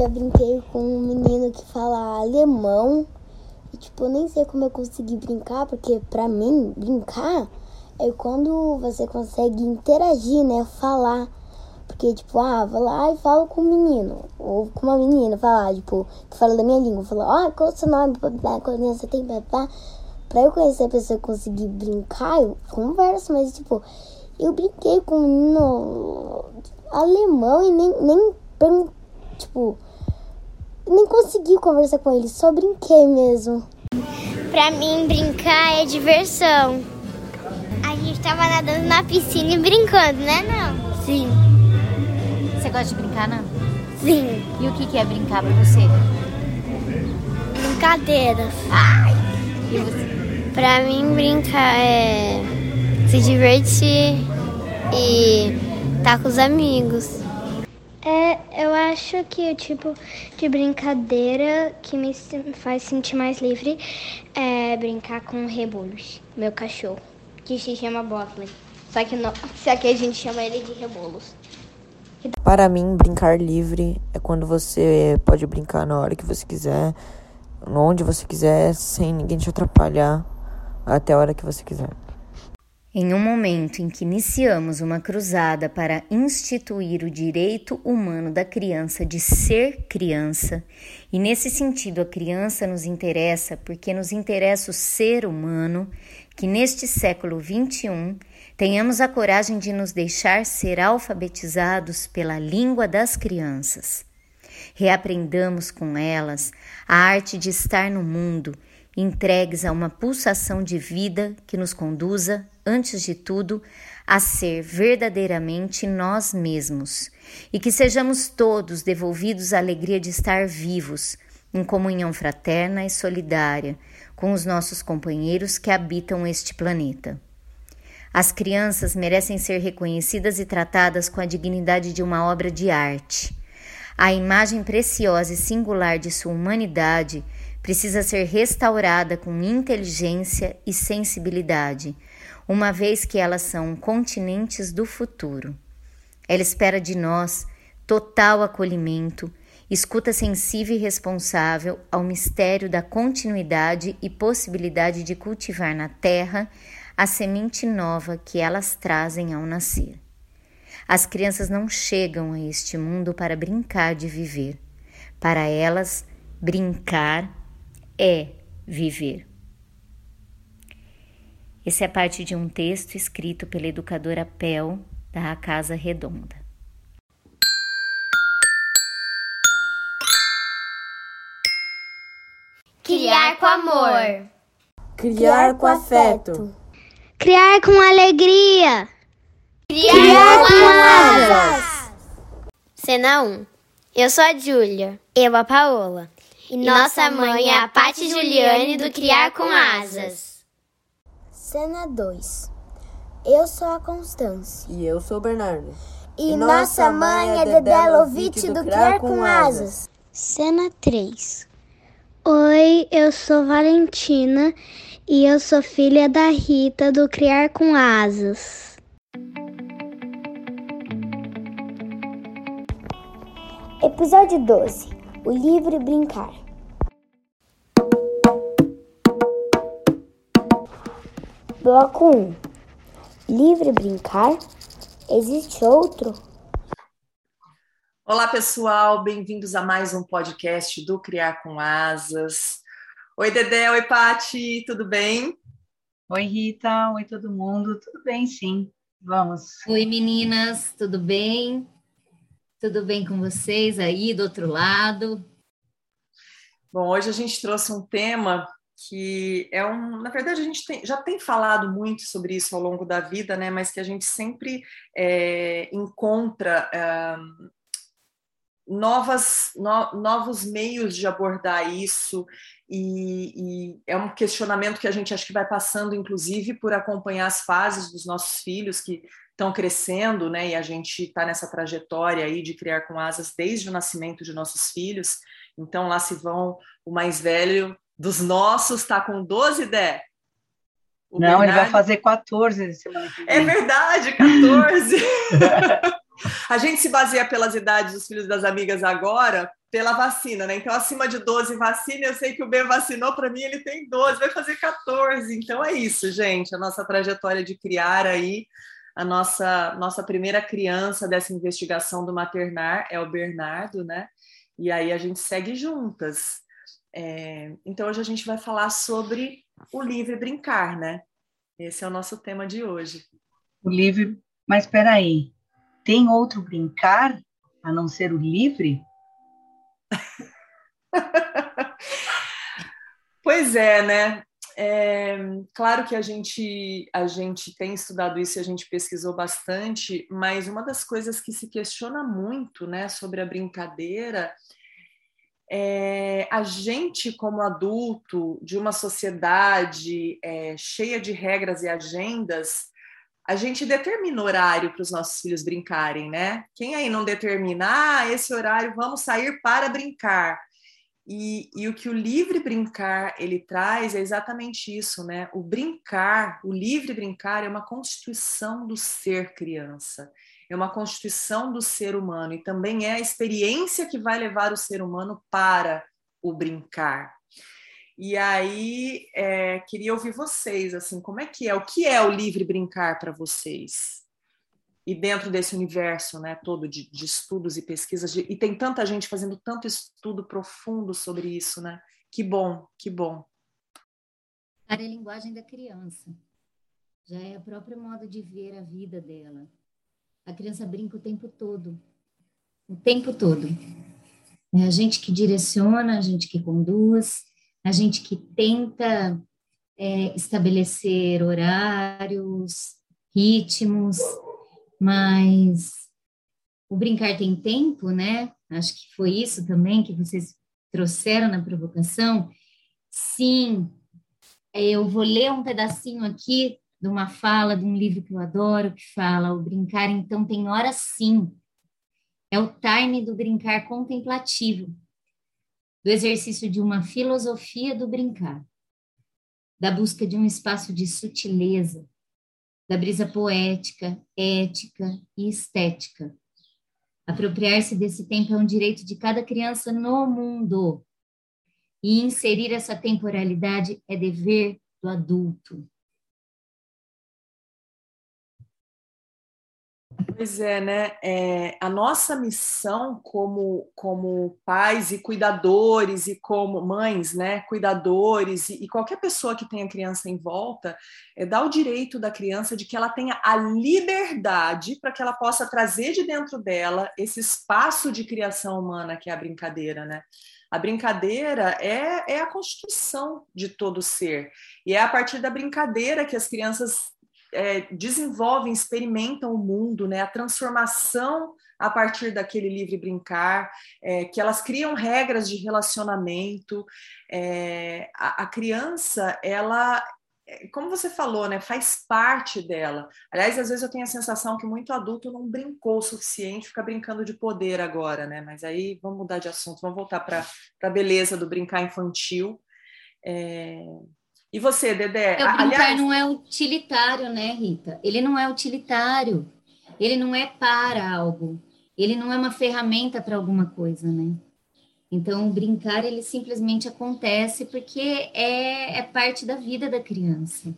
já brinquei com um menino que fala alemão. E, tipo, eu nem sei como eu consegui brincar, porque pra mim, brincar é quando você consegue interagir, né? Falar. Porque, tipo, ah, vou lá e falo com um menino. Ou com uma menina, falar, tipo, fala da minha língua. Falar, ó, oh, qual é o seu nome? Qual você tem? Blá, Pra eu conhecer a pessoa e conseguir brincar, eu converso, mas, tipo, eu brinquei com um menino alemão e nem, nem tipo, nem consegui conversar com ele, só brinquei mesmo. Pra mim, brincar é diversão. A gente tava nadando na piscina e brincando, né, não? Sim. Você gosta de brincar, não? Sim. E o que, que é brincar pra você? Brincadeiras. Ai! E você? Pra mim, brincar é se divertir e estar tá com os amigos. É, eu acho que o tipo de brincadeira que me faz sentir mais livre é brincar com Rebolos, meu cachorro, que se chama Botley. Só que, não, só que a gente chama ele de Rebolos. Para mim, brincar livre é quando você pode brincar na hora que você quiser, onde você quiser, sem ninguém te atrapalhar, até a hora que você quiser. Em um momento em que iniciamos uma cruzada para instituir o direito humano da criança de ser criança, e nesse sentido a criança nos interessa porque nos interessa o ser humano, que neste século XXI tenhamos a coragem de nos deixar ser alfabetizados pela língua das crianças. Reaprendamos com elas a arte de estar no mundo entregues a uma pulsação de vida que nos conduza, antes de tudo, a ser verdadeiramente nós mesmos e que sejamos todos devolvidos à alegria de estar vivos, em comunhão fraterna e solidária com os nossos companheiros que habitam este planeta. As crianças merecem ser reconhecidas e tratadas com a dignidade de uma obra de arte. A imagem preciosa e singular de sua humanidade precisa ser restaurada com inteligência e sensibilidade, uma vez que elas são continentes do futuro. Ela espera de nós total acolhimento, escuta sensível e responsável ao mistério da continuidade e possibilidade de cultivar na terra a semente nova que elas trazem ao nascer. As crianças não chegam a este mundo para brincar de viver. Para elas, brincar é viver. Esse é parte de um texto escrito pela educadora Pel, da Casa Redonda. Criar com amor. Criar com afeto. Criar com alegria. Criar, Criar com asas. Cena 1. Eu sou a Júlia. Eu a Paola. E nossa mãe é a Pati Juliane do Criar com Asas. Cena 2. Eu sou a Constância. E eu sou o Bernardo. E, e nossa mãe é Dedé Lovitch do, do Criar com Asas. Cena 3. Oi, eu sou Valentina e eu sou filha da Rita do Criar com Asas. Episódio 12 o livre brincar. Bloco 1 Livre brincar? Existe outro? Olá, pessoal, bem-vindos a mais um podcast do Criar com Asas. Oi, Dedé, oi, Pati, tudo bem? Oi, Rita, oi, todo mundo, tudo bem, sim, vamos. Oi, meninas, tudo bem? Tudo bem com vocês aí do outro lado? Bom, hoje a gente trouxe um tema que é um, na verdade a gente tem, já tem falado muito sobre isso ao longo da vida, né? Mas que a gente sempre é, encontra é, novas, no, novos meios de abordar isso e, e, é um questionamento que a gente acho que vai passando, inclusive, por acompanhar as fases dos nossos filhos que estão crescendo, né? E a gente está nessa trajetória aí de criar com asas desde o nascimento de nossos filhos. Então lá se vão o mais velho dos nossos, está com 12 Dé. O Não, Bernardo... ele vai fazer 14 semana que vem. É verdade, 14. A gente se baseia pelas idades dos filhos das amigas agora, pela vacina, né? Então, acima de 12 vacina, eu sei que o B vacinou, para mim ele tem 12, vai fazer 14. Então, é isso, gente, a nossa trajetória de criar aí a nossa, nossa primeira criança dessa investigação do maternar é o Bernardo, né? E aí a gente segue juntas. É, então hoje a gente vai falar sobre o livre brincar, né? Esse é o nosso tema de hoje. O livre, mas espera aí, tem outro brincar a não ser o livre? pois é, né? É, claro que a gente, a gente tem estudado isso e a gente pesquisou bastante, mas uma das coisas que se questiona muito né, sobre a brincadeira é a gente, como adulto de uma sociedade é, cheia de regras e agendas, a gente determina horário para os nossos filhos brincarem, né? Quem aí não determina, ah, esse horário vamos sair para brincar? E, e, o que o livre brincar ele traz é exatamente isso, né? O brincar, o livre brincar é uma constituição do ser criança, é uma constituição do ser humano e também é a experiência que vai levar o ser humano para o brincar. E aí é, queria ouvir vocês, assim, como é que é? O que é o livre brincar para vocês? E dentro desse universo né, todo de, de estudos e pesquisas, de, e tem tanta gente fazendo tanto estudo profundo sobre isso, né? Que bom, que bom. a linguagem da criança. Já é o próprio modo de ver a vida dela. A criança brinca o tempo todo. O tempo todo. É a gente que direciona, a gente que conduz, a gente que tenta é, estabelecer horários, ritmos, mas o brincar tem tempo, né? Acho que foi isso também que vocês trouxeram na provocação. Sim, eu vou ler um pedacinho aqui de uma fala de um livro que eu adoro, que fala: o brincar então tem hora sim. É o time do brincar contemplativo, do exercício de uma filosofia do brincar, da busca de um espaço de sutileza, da brisa poética, ética e estética. Apropriar-se desse tempo é um direito de cada criança no mundo. E inserir essa temporalidade é dever do adulto. Pois é, né? É, a nossa missão como, como pais e cuidadores e como mães, né? Cuidadores e, e qualquer pessoa que tenha criança em volta é dar o direito da criança de que ela tenha a liberdade para que ela possa trazer de dentro dela esse espaço de criação humana que é a brincadeira, né? A brincadeira é, é a constituição de todo ser. E é a partir da brincadeira que as crianças é, desenvolvem, experimentam o mundo, né? A transformação a partir daquele livre brincar, é, que elas criam regras de relacionamento. É, a, a, criança, ela, é, como você falou, né, faz parte dela. Aliás, às vezes eu tenho a sensação que muito adulto não brincou o suficiente, fica brincando de poder agora, né? Mas aí vamos mudar de assunto, vamos voltar para a beleza do brincar infantil. É, e você, Dedé? O brincar Aliás... não é utilitário, né, Rita? Ele não é utilitário. Ele não é para algo. Ele não é uma ferramenta para alguma coisa, né? Então, o brincar, ele simplesmente acontece porque é, é parte da vida da criança.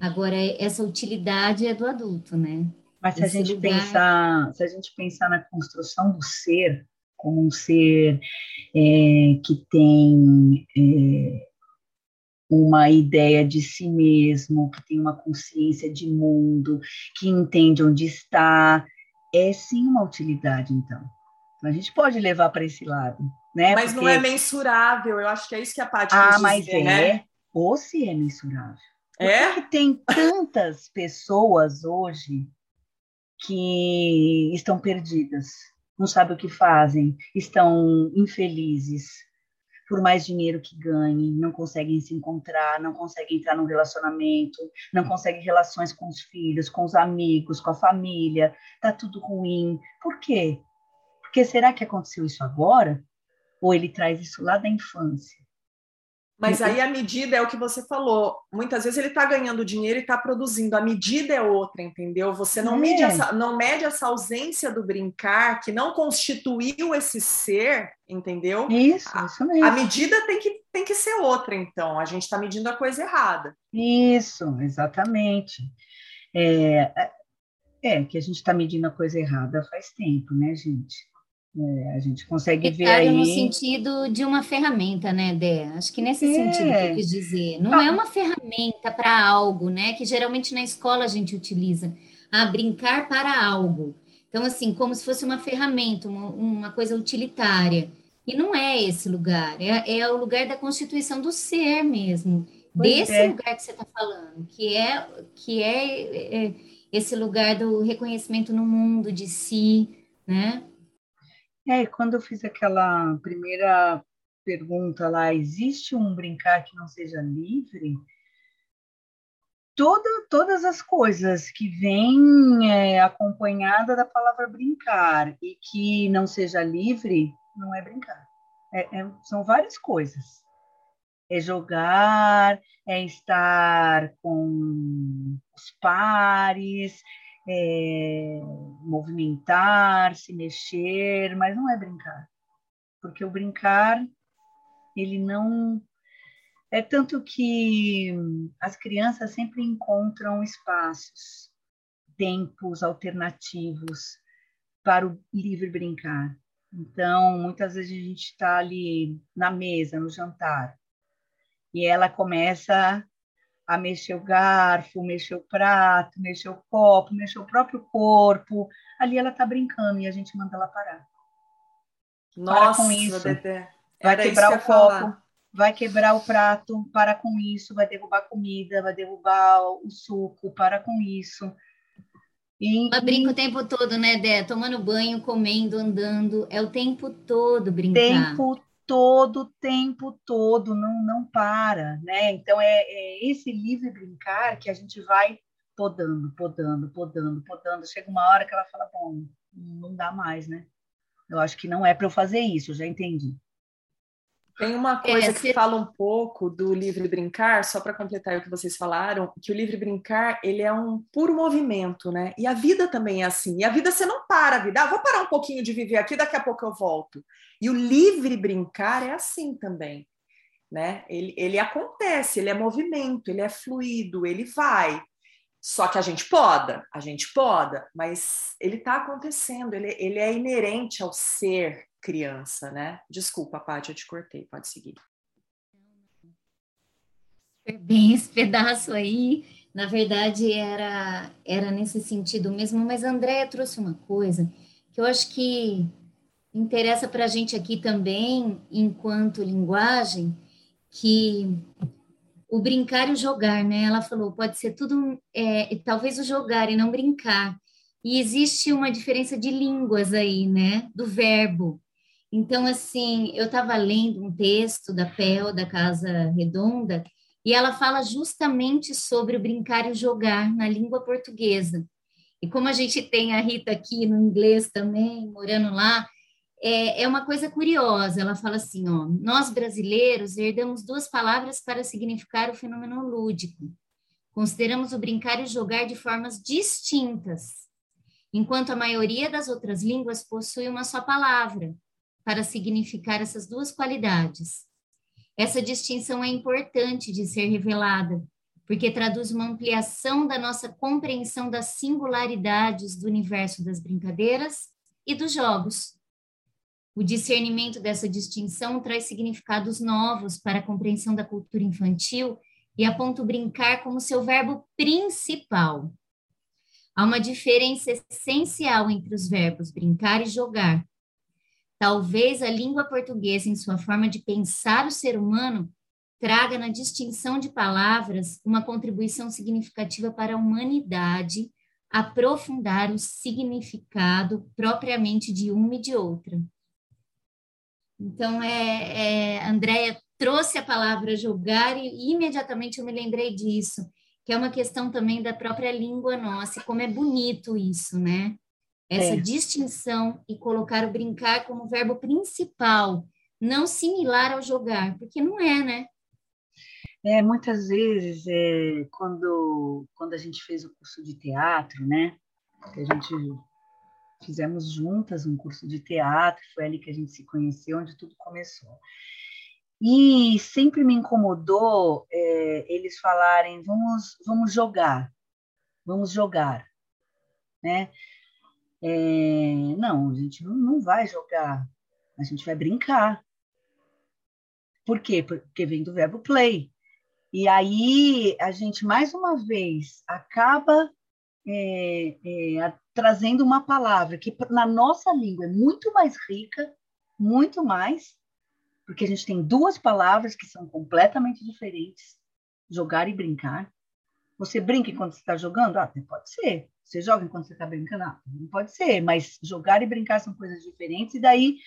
Agora, essa utilidade é do adulto, né? Mas se a, gente lugar... pensar, se a gente pensar na construção do ser como um ser é, que tem é, uma ideia de si mesmo, que tem uma consciência de mundo, que entende onde está, é sim uma utilidade, então. então a gente pode levar para esse lado, né? Mas Porque... não é mensurável, eu acho que é isso que a Paty Ah, mas dizer, é, né? ou se é mensurável. É? Porque tem tantas pessoas hoje que estão perdidas, não sabem o que fazem, estão infelizes, por mais dinheiro que ganhem, não conseguem se encontrar, não conseguem entrar num relacionamento, não conseguem relações com os filhos, com os amigos, com a família, tá tudo ruim. Por quê? Porque será que aconteceu isso agora? Ou ele traz isso lá da infância? Mas aí a medida é o que você falou. Muitas vezes ele está ganhando dinheiro e está produzindo. A medida é outra, entendeu? Você não, é. mede essa, não mede essa ausência do brincar, que não constituiu esse ser, entendeu? Isso, isso mesmo. A, a medida tem que, tem que ser outra, então. A gente está medindo a coisa errada. Isso, exatamente. É, é, é que a gente está medindo a coisa errada faz tempo, né, gente? É, a gente consegue ver aí... no sentido de uma ferramenta, né, Dé? Acho que nesse é. sentido que eu quis dizer. Não ah. é uma ferramenta para algo, né? Que geralmente na escola a gente utiliza. a ah, brincar para algo. Então, assim, como se fosse uma ferramenta, uma, uma coisa utilitária. E não é esse lugar. É, é o lugar da constituição do ser mesmo. Pois desse é. lugar que você está falando, que é, que é, é esse lugar do reconhecimento no mundo de si, né? É, quando eu fiz aquela primeira pergunta lá, existe um brincar que não seja livre? Toda, todas as coisas que vêm é, acompanhada da palavra brincar e que não seja livre, não é brincar. É, é, são várias coisas. É jogar, é estar com os pares, é, movimentar, se mexer, mas não é brincar. Porque o brincar, ele não. É tanto que as crianças sempre encontram espaços, tempos alternativos para o livre brincar. Então, muitas vezes a gente está ali na mesa, no jantar, e ela começa a mexer o garfo, mexer o prato, mexer o copo, mexer o próprio corpo. Ali ela está brincando e a gente manda ela parar. Nossa, para com isso. Vai quebrar o copo, falar. vai quebrar o prato, para com isso, vai derrubar comida, vai derrubar o suco, para com isso. E, Ela brinca o tempo todo, né, Dé? Tomando banho, comendo, andando. É o tempo todo brincar. Tempo todo, tempo todo, não, não para, né? Então é, é esse livre brincar que a gente vai podando, podando, podando, podando. Chega uma hora que ela fala, bom, não dá mais, né? Eu acho que não é para eu fazer isso, eu já entendi. Tem uma coisa é, que fala um pouco do livre brincar, só para completar o que vocês falaram, que o livre brincar ele é um puro movimento, né? E a vida também é assim. E a vida você não para a vida. Ah, vou parar um pouquinho de viver aqui, daqui a pouco eu volto. E o livre brincar é assim também, né? Ele, ele acontece, ele é movimento, ele é fluido, ele vai. Só que a gente poda, a gente poda, mas ele está acontecendo, ele, ele é inerente ao ser criança, né? Desculpa, Paty, eu te cortei, pode seguir. Bem, esse pedaço aí, na verdade, era, era nesse sentido mesmo, mas a trouxe uma coisa que eu acho que interessa para a gente aqui também, enquanto linguagem, que o brincar e o jogar, né? Ela falou, pode ser tudo, é, talvez o jogar e não brincar. E existe uma diferença de línguas aí, né? Do verbo. Então, assim, eu estava lendo um texto da Pel, da Casa Redonda, e ela fala justamente sobre o brincar e jogar na língua portuguesa. E como a gente tem a Rita aqui no inglês também, morando lá, é, é uma coisa curiosa. Ela fala assim: ó, nós brasileiros herdamos duas palavras para significar o fenômeno lúdico. Consideramos o brincar e jogar de formas distintas, enquanto a maioria das outras línguas possui uma só palavra, para significar essas duas qualidades. Essa distinção é importante de ser revelada, porque traduz uma ampliação da nossa compreensão das singularidades do universo das brincadeiras e dos jogos. O discernimento dessa distinção traz significados novos para a compreensão da cultura infantil e aponta o brincar como seu verbo principal. Há uma diferença essencial entre os verbos brincar e jogar, Talvez a língua portuguesa, em sua forma de pensar o ser humano, traga na distinção de palavras uma contribuição significativa para a humanidade aprofundar o significado propriamente de uma e de outra. Então, é, é, Andréia trouxe a palavra julgar e imediatamente eu me lembrei disso, que é uma questão também da própria língua nossa, e como é bonito isso, né? Essa é. distinção e colocar o brincar como verbo principal, não similar ao jogar, porque não é, né? É, muitas vezes, é, quando, quando a gente fez o curso de teatro, né? Que a gente fizemos juntas um curso de teatro, foi ali que a gente se conheceu, onde tudo começou. E sempre me incomodou é, eles falarem, vamos, vamos jogar, vamos jogar, né? É, não, a gente não, vai jogar, a gente vai brincar. Por quê? Porque vem do verbo play. E aí a gente, mais uma vez, acaba é, é, trazendo uma palavra que na nossa língua é muito mais rica, muito mais, porque a gente tem duas palavras que são completamente diferentes, jogar e brincar. Você brinca enquanto você está jogando? Ah, pode ser. Você joga enquanto você está brincando? Ah, não pode ser. Mas jogar e brincar são coisas diferentes. E daí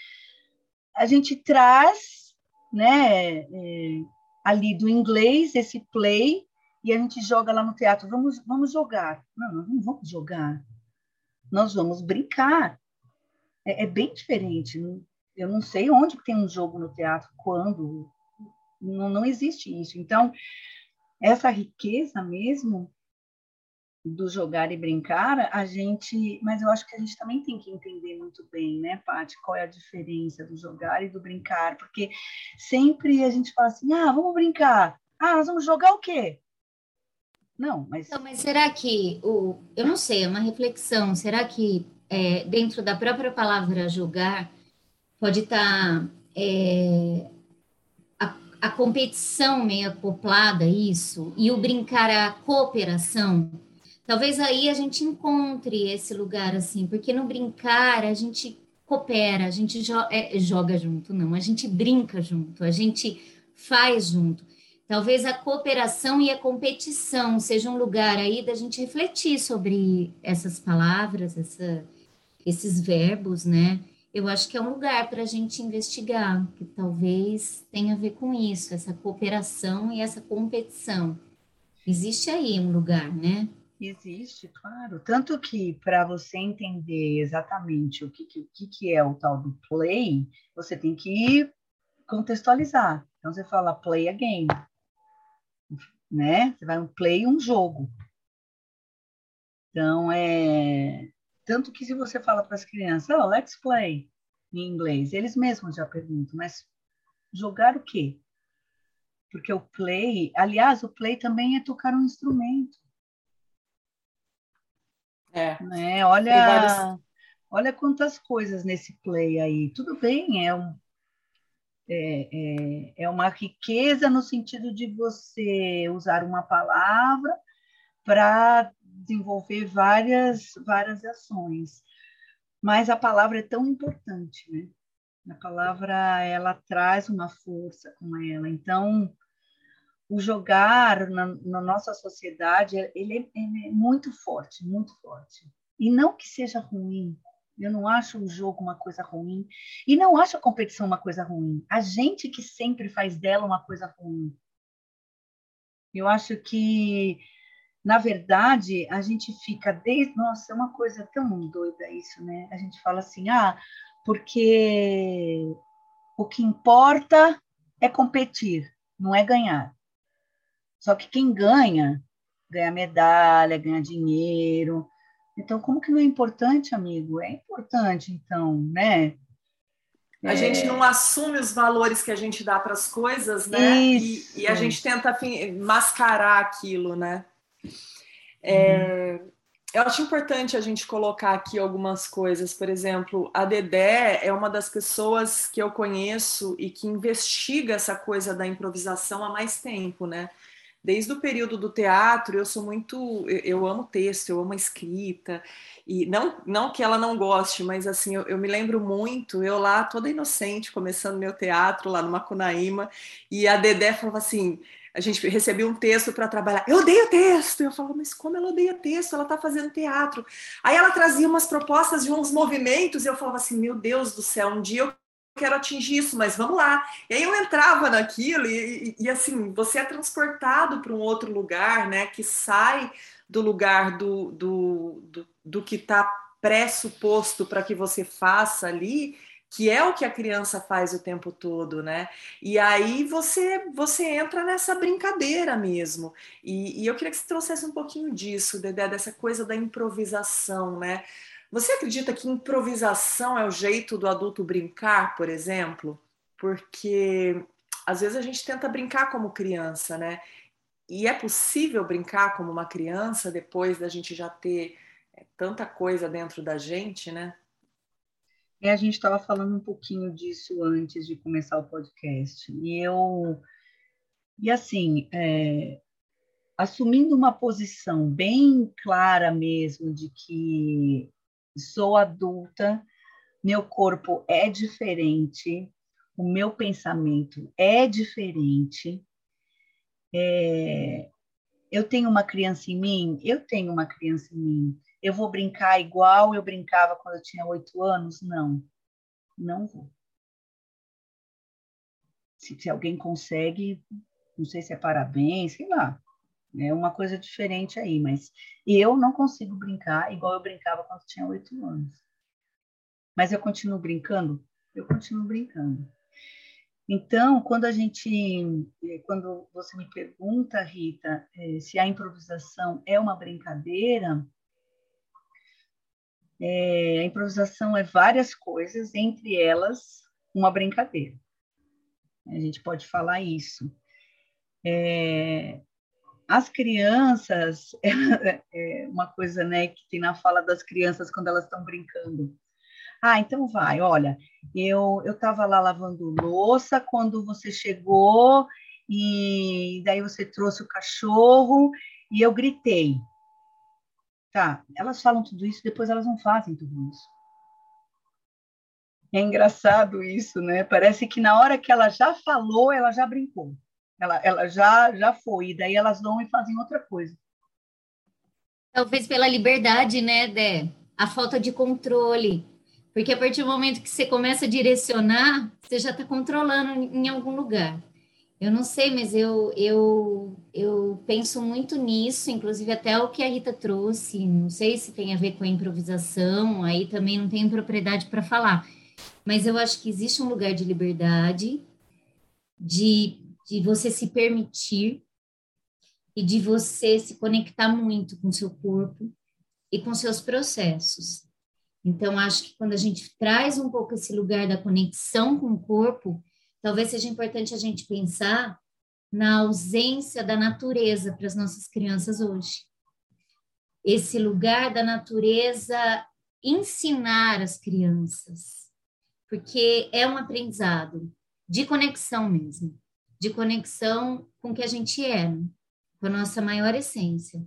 a gente traz, né, é, ali do inglês esse play e a gente joga lá no teatro. Vamos, vamos jogar. Não, nós não vamos jogar. Nós vamos brincar. É, é bem diferente. Eu não sei onde tem um jogo no teatro, quando. Não, não existe isso. Então, essa riqueza mesmo do jogar e brincar, a gente, mas eu acho que a gente também tem que entender muito bem, né, Paty, qual é a diferença do jogar e do brincar, porque sempre a gente fala assim, ah, vamos brincar, ah, nós vamos jogar o quê? Não, mas. Então, mas será que o. Eu não sei, é uma reflexão. Será que é, dentro da própria palavra jogar pode estar tá, é, a, competição meio acoplada a isso e o brincar a cooperação? Talvez aí a gente encontre esse lugar assim, porque no brincar a gente coopera, a gente jo é, joga junto, não, a gente brinca junto, a gente faz junto. Talvez a cooperação e a competição seja um lugar aí da gente refletir sobre essas palavras, essa, esses verbos, né? Eu acho que é um lugar para a gente investigar, que talvez tenha a ver com isso, essa cooperação e essa competição. Existe aí um lugar, né? Existe, claro. Tanto que para você entender exatamente o que, que, que é o tal do play, você tem que contextualizar. Então você fala play a game né? Você vai um play um jogo. Então, é. Tanto que se você fala para as crianças, oh, let's play, em inglês, eles mesmos já perguntam, mas jogar o quê? Porque o play, aliás, o play também é tocar um instrumento. É. Né? Olha, vários... olha quantas coisas nesse play aí. Tudo bem, é um, é, é, é uma riqueza no sentido de você usar uma palavra para desenvolver várias, várias ações. Mas a palavra é tão importante, né? A palavra, ela traz uma força com ela. Então, o jogar na, na nossa sociedade, ele é, ele é muito forte, muito forte. E não que seja ruim, eu não acho o jogo uma coisa ruim. E não acho a competição uma coisa ruim. A gente que sempre faz dela uma coisa ruim. Eu acho que, na verdade, a gente fica desde. Nossa, é uma coisa tão doida isso, né? A gente fala assim, ah, porque o que importa é competir, não é ganhar. Só que quem ganha, ganha medalha, ganha dinheiro, então, como que não é importante, amigo? É importante, então, né? A é... gente não assume os valores que a gente dá para as coisas, né? E, e, a gente tenta mascarar aquilo, né? É, uhum. Eu acho importante a gente colocar aqui algumas coisas. Por exemplo, a Dedé é uma das pessoas que eu conheço e que investiga essa coisa da improvisação há mais tempo, né? desde o período do teatro, eu sou muito. Eu, amo texto, eu amo escrita. E não, não que ela não goste, mas assim, eu, eu, me lembro muito, eu lá toda inocente, começando meu teatro lá no Macunaíma, e a Dedé falava assim. A gente recebia um texto para trabalhar. Eu odeio texto. Eu falava, mas como ela odeia texto? Ela está fazendo teatro. Aí ela trazia umas propostas de uns movimentos, e eu falava assim: meu Deus do céu, um dia eu quero atingir isso, mas vamos lá. E aí eu entrava naquilo e, e, e assim, você é transportado para um outro lugar, né, que sai do lugar do, do, do, do que está pressuposto para que você faça ali, que é o que a criança faz o tempo todo, né? E aí você você entra nessa brincadeira mesmo. E, e eu queria que você trouxesse um pouquinho disso, Dedé, dessa coisa da improvisação, né? Você acredita que improvisação é o jeito do adulto brincar, por exemplo? Porque às vezes a gente tenta brincar como criança, né? E é possível brincar como uma criança depois da gente já ter é, tanta coisa dentro da gente, né? É, a gente estava falando um pouquinho disso antes de começar o podcast. E eu. E assim, é, assumindo uma posição bem clara mesmo de que sou adulta, meu corpo é diferente, o meu pensamento é diferente. É, eu tenho uma criança em mim? Eu tenho uma criança em mim. Eu vou brincar igual eu brincava quando eu tinha oito anos? Não, não vou. Se, se, alguém consegue, não sei se é parabéns, sei lá. É uma coisa diferente aí, mas eu não consigo brincar igual eu brincava quando eu tinha oito anos. Mas eu continuo brincando? Eu continuo brincando. Então, quando a gente, eh, quando você me pergunta, Rita, eh, se a improvisação é uma brincadeira, é, a improvisação é várias coisas, entre elas uma brincadeira. A gente pode falar isso. É, as crianças, é, é uma coisa né, que tem na fala das crianças quando elas estão brincando. Ah, então vai, olha, eu eu estava lá lavando louça quando você chegou e daí você trouxe o cachorro e eu gritei. Tá, elas falam tudo isso, depois elas não fazem tudo isso. É engraçado isso, né? Parece que na hora que ela já falou, ela já brincou. Ela, ela já, já foi, e daí elas vão e fazem outra coisa. Talvez pela liberdade, né, Dé? A falta de controle. Porque a partir do momento que você começa a direcionar, você já está controlando em algum lugar. Eu não sei, mas eu, eu, eu penso muito nisso, inclusive até o que a Rita trouxe. Não sei se tem a ver com a improvisação, aí também não tenho propriedade para falar. Mas eu acho que existe um lugar de liberdade, de, de você se permitir e de você se conectar muito com seu corpo e com seus processos. Então, acho que quando a gente traz um pouco esse lugar da conexão com o corpo, talvez seja importante a gente pensar na ausência da natureza para as nossas crianças hoje. Esse lugar da natureza ensinar as crianças, porque é um aprendizado de conexão mesmo, de conexão com o que a gente é, né? com a nossa maior essência.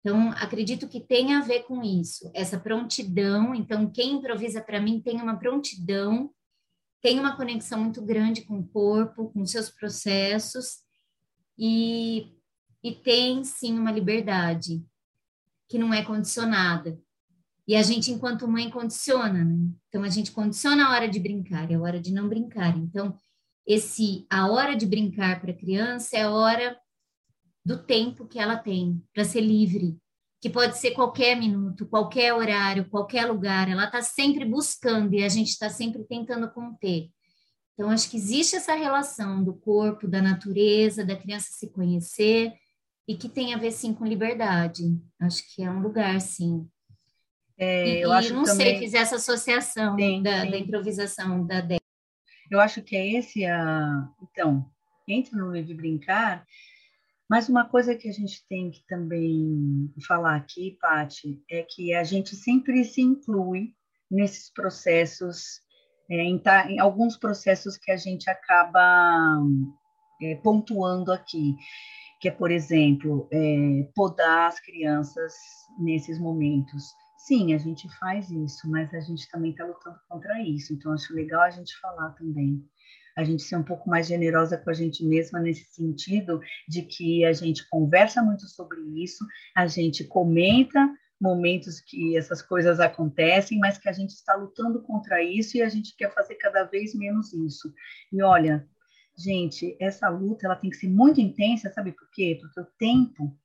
Então, acredito que tem a ver com isso, essa prontidão. Então, quem improvisa para mim tem uma prontidão, tem uma conexão muito grande com o corpo, com seus processos, e, e tem sim uma liberdade que não é condicionada. E a gente, enquanto mãe, condiciona, né? Então, a gente condiciona a hora de brincar, é a hora de não brincar. Então, esse a hora de brincar para a criança é a hora do tempo que ela tem para ser livre, que pode ser qualquer minuto, qualquer horário, qualquer lugar. Ela está sempre buscando e a gente está sempre tentando conter. Então, acho que existe essa relação do corpo, da natureza, da criança se conhecer e que tem a ver, sim, com liberdade. Acho que é um lugar, sim. É, eu e, acho não também... sei, fiz essa associação sim, da, sim. da, improvisação da Débora. Eu acho que é esse a... Então, entre no livro Brincar, mas uma coisa que a gente tem que também falar aqui, Pati, é que a gente sempre se inclui nesses processos, é, em, tá, em, alguns processos que a gente acaba é, pontuando aqui, que é, por exemplo, é, podar as crianças nesses momentos. Sim, a gente faz isso, mas a gente também está lutando contra isso, então acho legal a gente falar também a gente ser um pouco mais generosa com a gente mesma nesse sentido de que a gente conversa muito sobre isso, a gente comenta momentos que essas coisas acontecem, mas que a gente está lutando contra isso e a gente quer fazer cada vez menos isso. E olha, gente, essa luta ela tem que ser muito intensa, sabe por quê? Porque o tempo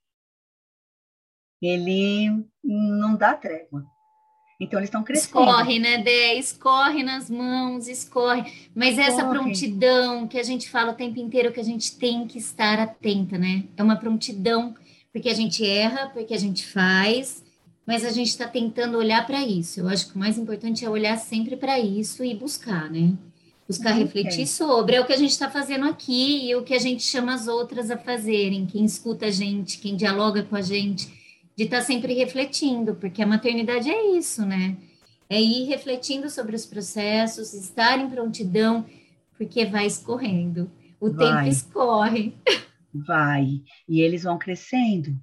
ele não dá trégua. Então eles estão crescendo. Escorre, né, Dé? Escorre nas mãos, escorre. Mas essa prontidão que a gente fala o tempo inteiro que a gente tem que estar atenta, né? É uma prontidão, porque a gente erra, porque a gente faz, mas a gente está tentando olhar para isso. Eu acho que o mais importante é olhar sempre para isso e buscar, né? Buscar okay. refletir sobre. É o que a gente está fazendo aqui e o que a gente chama as outras a fazerem. Quem escuta a gente, quem dialoga com a gente de estar tá sempre refletindo, porque a maternidade é isso, né? É ir refletindo sobre os processos, estar em prontidão, porque vai escorrendo. O vai. tempo escorre. Vai. E eles vão crescendo.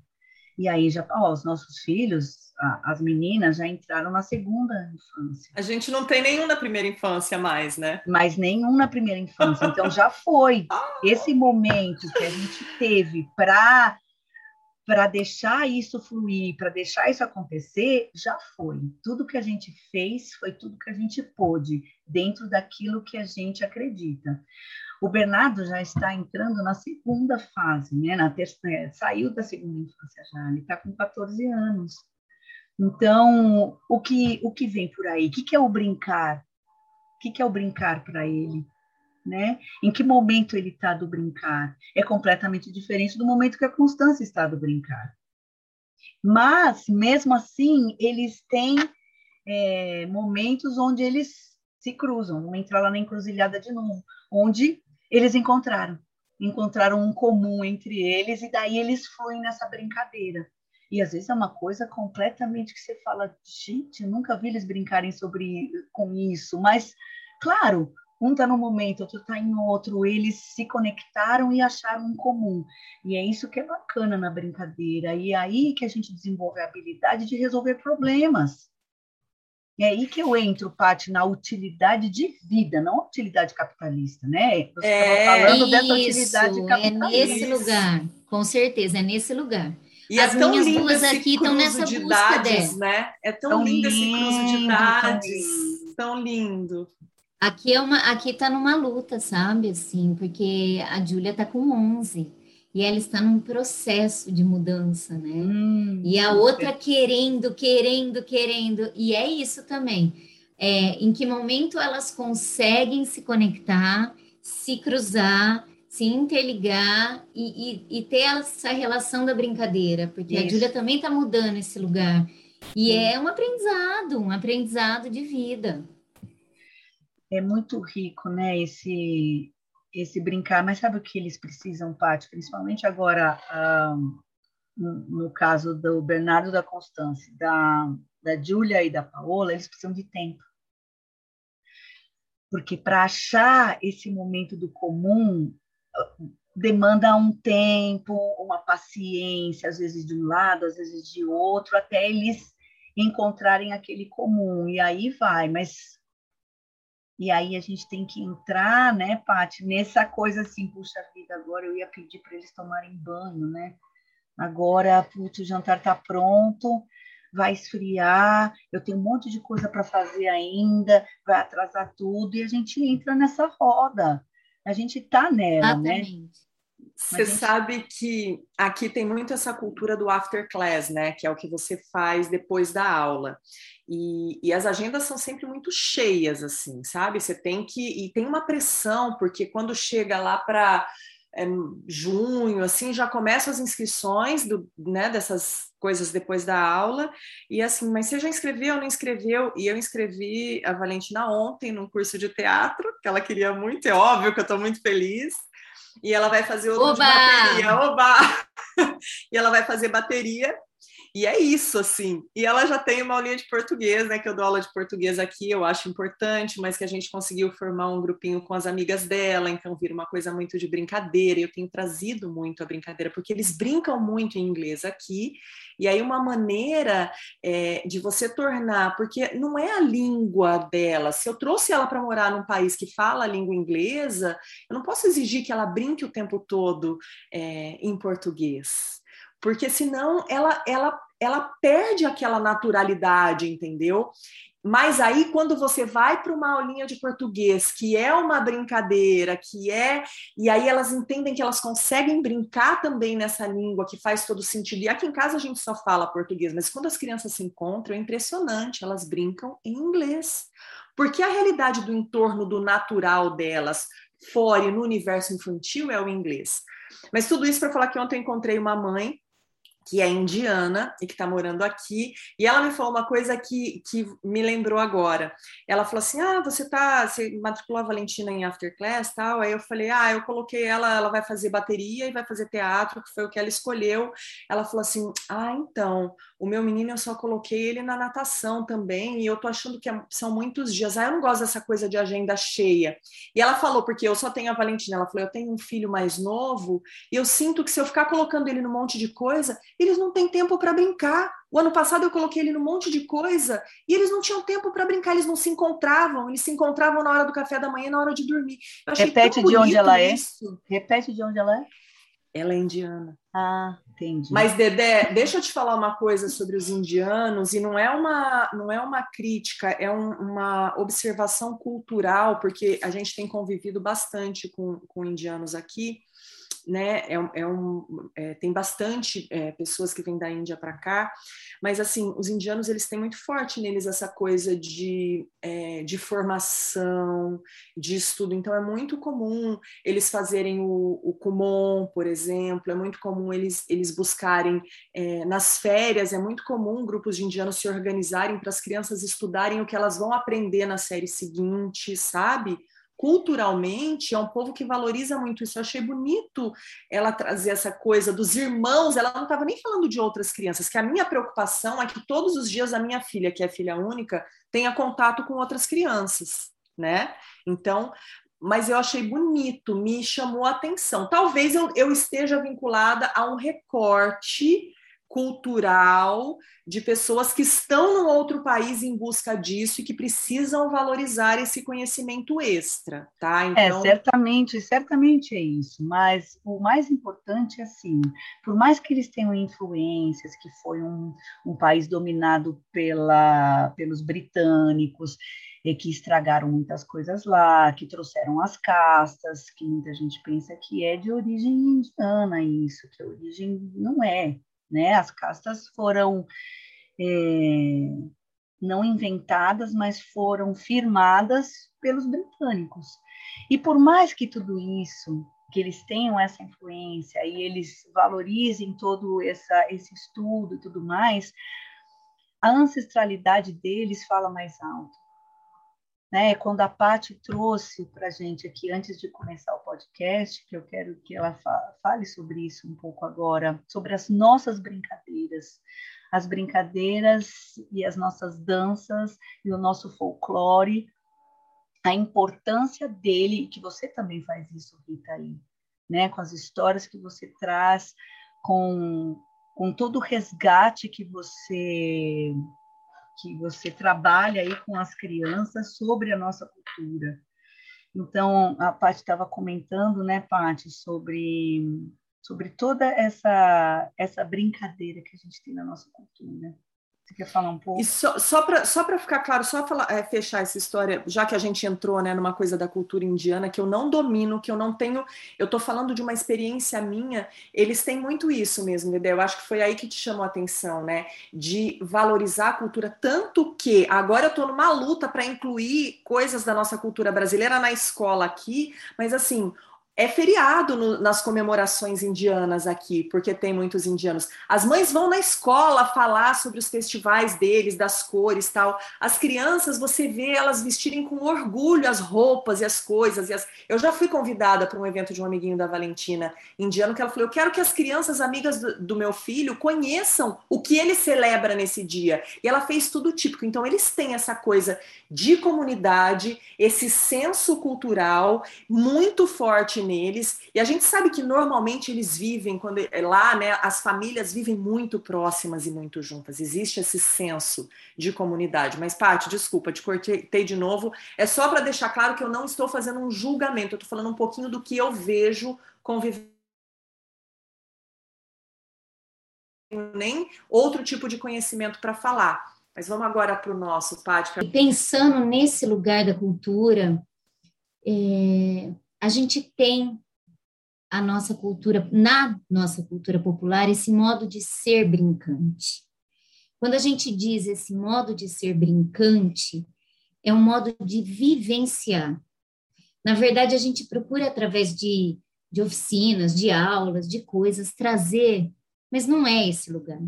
E aí já, ó, os nossos filhos, as meninas já entraram na segunda infância. A gente não tem nenhum na primeira infância mais, né? Mas nenhum na primeira infância. Então já foi esse momento que a gente teve para para deixar isso fluir, para deixar isso acontecer, já foi. Tudo que a gente fez foi tudo que a gente pôde, dentro daquilo que a gente acredita. O Bernardo já está entrando na segunda fase, né? Na terceira, é, saiu da segunda infância já, ele está com 14 anos. Então, o que, o que vem por aí? O que, que é o brincar? O que, que é o brincar para ele? Né? Em que momento ele está do brincar? É completamente diferente do momento que a Constância está do brincar. Mas, mesmo assim, eles têm é, momentos onde eles se cruzam, vão entrar lá na encruzilhada de novo, onde eles encontraram, encontraram um comum entre eles e daí eles fluem nessa brincadeira. E às vezes é uma coisa completamente que você fala, gente, eu nunca vi eles brincarem sobre com isso, mas claro, um está num momento, outro está em outro, eles se conectaram e acharam um comum. E é isso que é bacana na brincadeira. E é aí que a gente desenvolve a habilidade de resolver problemas. É aí que eu entro, Paty, na utilidade de vida, não a utilidade capitalista, né? Você é, falando isso, dessa utilidade é capitalista. É nesse lugar, com certeza, é nesse lugar. E é As é tão minhas duas aqui estão nessa de busca idades, né? É tão, tão lindo, lindo esse cruzo de idades, tão, tão lindo. Aqui é uma, aqui tá numa luta, sabe? Assim, porque a Júlia tá com 11 e ela está num processo de mudança, né? Hum, e a outra querendo, querendo, querendo. E é isso também. É, em que momento elas conseguem se conectar, se cruzar, se interligar e, e, e ter essa relação da brincadeira, porque isso. a Júlia também está mudando esse lugar. E é um aprendizado, um aprendizado de vida é muito rico, né? Esse esse brincar, mas sabe o que eles precisam, Paty? Principalmente agora, no, no, caso do Bernardo da Constância, da, da Júlia e da Paola, eles precisam de tempo. Porque para achar esse momento do comum, demanda um tempo, uma paciência, às vezes de um lado, às vezes de outro, até eles encontrarem aquele comum. E aí vai, mas e aí a gente tem que entrar, né, Paty, nessa coisa assim, puxa vida, agora eu ia pedir para eles tomarem banho, né? Agora, putz, o jantar está pronto, vai esfriar, eu tenho um monte de coisa para fazer ainda, vai atrasar tudo, e a gente entra nessa roda. A gente está nela, né? Exatamente. né? Você sabe que aqui tem muito essa cultura do after class, né? Que é o que você faz depois da aula. E, e, as agendas são sempre muito cheias, assim, sabe? Você tem que. E tem uma pressão, porque quando chega lá para é, junho, assim, já começam as inscrições do, né, dessas coisas depois da aula. E assim, mas você já inscreveu ou não inscreveu? E eu inscrevi a Valentina ontem num curso de teatro, que ela queria muito, é óbvio que eu estou muito feliz e ela vai fazer outro Oba! bateria. Oba! e ela vai fazer bateria e é isso, assim. E ela já tem uma aulinha de português, né? Que eu dou aula de português aqui, eu acho importante, mas que a gente conseguiu formar um grupinho com as amigas dela, então vira uma coisa muito de brincadeira. Eu tenho trazido muito a brincadeira, porque eles brincam muito em inglês aqui. E aí, uma maneira é, de você tornar, porque não é a língua dela. Se eu trouxe ela para morar num país que fala a língua inglesa, eu não posso exigir que ela brinque o tempo todo é, em português porque senão ela, ela, ela perde aquela naturalidade, entendeu? mas aí, quando você vai para uma aulinha de português, que é uma brincadeira, que é. E aí elas entendem que elas conseguem brincar também nessa língua, que faz todo sentido. E aqui em casa a gente só fala português, mas quando as crianças se encontram, é impressionante, elas brincam em inglês. Porque a realidade do entorno do natural delas, fora no universo infantil, é o inglês. Mas tudo isso para falar que ontem eu encontrei uma mãe que é indiana e que está morando aqui, e ela me falou uma coisa que, que me lembrou agora. Ela falou assim: Ah, você tá, você matriculou a Valentina em after class tal. Aí eu falei: Ah, eu coloquei ela, ela vai fazer bateria e vai fazer teatro, que foi o que ela escolheu. Ela falou assim: Ah, então, o meu menino eu só coloquei ele na natação também, e eu tô achando que é, são muitos dias. Ah, eu não gosto dessa coisa de agenda cheia. E ela falou, porque eu só tenho a Valentina, ela falou: Eu tenho um filho mais novo, e eu sinto que se eu ficar colocando ele num monte de coisa, eles não têm tempo para brincar. O ano passado eu coloquei ele num monte de coisa e eles não tinham tempo para brincar, eles não se encontravam, eles se encontravam na hora do café da manhã, na hora de dormir. Repete de onde ela é. isso. é. Repete de onde ela é. Ela é indiana. Ah, entendi. Mas Dedé, deixa eu te falar uma coisa sobre os indianos e não é uma não é uma crítica, é um, uma observação cultural, porque a gente tem convivido bastante com, com indianos aqui né? É, é um, é, tem bastante é, pessoas que vêm da Índia para cá, mas assim, os indianos eles têm muito forte neles essa coisa de, é, de formação, de estudo. Então é muito comum eles fazerem o, o Kumon, por exemplo, é muito comum eles, eles buscarem é, nas férias, é muito comum grupos de indianos se organizarem para as crianças estudarem o que elas vão aprender na série seguinte, sabe? Culturalmente é um povo que valoriza muito isso. Eu achei bonito ela trazer essa coisa dos irmãos. Ela não estava nem falando de outras crianças, que a minha preocupação é que todos os dias a minha filha, que é filha única, tenha contato com outras crianças, né? Então, mas eu achei bonito, me chamou a atenção. Talvez eu, eu esteja vinculada a um recorte cultural de pessoas que estão no outro país em busca disso e que precisam valorizar esse conhecimento extra, tá? É, então... É, certamente, certamente é isso, mas o mais importante é assim, por mais que eles tenham influências, que foi um, um país dominado pela, pelos britânicos, e que estragaram muitas coisas lá, que trouxeram as castas, que muita gente pensa que é de origem indiana isso, que a origem não é, né? As castas foram é, não inventadas, mas foram firmadas pelos britânicos. E por mais que tudo isso, que eles tenham essa influência e eles valorizem todo essa, esse estudo e tudo mais, a ancestralidade deles fala mais alto. Né? Quando a Paty trouxe para a gente aqui, antes de começar o podcast, que eu quero que ela fale sobre isso um pouco agora, sobre as nossas brincadeiras, as brincadeiras e as nossas danças e o nosso folclore, a importância dele, que você também faz isso, Rita, aí, né? com as histórias que você traz, com, com todo o resgate que você que você trabalha aí com as crianças sobre a nossa cultura. Então, a Paty estava comentando, né, Paty, sobre, sobre toda essa, essa brincadeira que a gente tem na nossa cultura. Você quer falar um pouco? E só, só para só ficar claro, só falar, é, fechar essa história, já que a gente entrou né, numa coisa da cultura indiana que eu não domino, que eu não tenho. Eu estou falando de uma experiência minha, eles têm muito isso mesmo, entendeu? Eu acho que foi aí que te chamou a atenção, né? De valorizar a cultura, tanto que agora eu estou numa luta para incluir coisas da nossa cultura brasileira na escola aqui, mas assim é feriado no, nas comemorações indianas aqui, porque tem muitos indianos. As mães vão na escola falar sobre os festivais deles, das cores tal. As crianças, você vê elas vestirem com orgulho as roupas e as coisas. E as... Eu já fui convidada para um evento de um amiguinho da Valentina, indiano, que ela falou: Eu quero que as crianças, amigas do, do meu filho, conheçam o que ele celebra nesse dia. E ela fez tudo típico. Então, eles têm essa coisa de comunidade, esse senso cultural muito forte neles. E a gente sabe que normalmente eles vivem, quando é lá, né, as famílias vivem muito próximas e muito juntas. Existe esse senso de comunidade. Mas, Paty, desculpa, te cortei de novo. É só para deixar claro que eu não estou fazendo um julgamento, eu estou falando um pouquinho do que eu vejo convivendo nem outro tipo de conhecimento para falar. Mas vamos agora para o nosso, Pátia. E pensando nesse lugar da cultura, é, a gente tem a nossa cultura, na nossa cultura popular, esse modo de ser brincante. Quando a gente diz esse modo de ser brincante, é um modo de vivenciar. Na verdade, a gente procura, através de, de oficinas, de aulas, de coisas, trazer, mas não é esse lugar.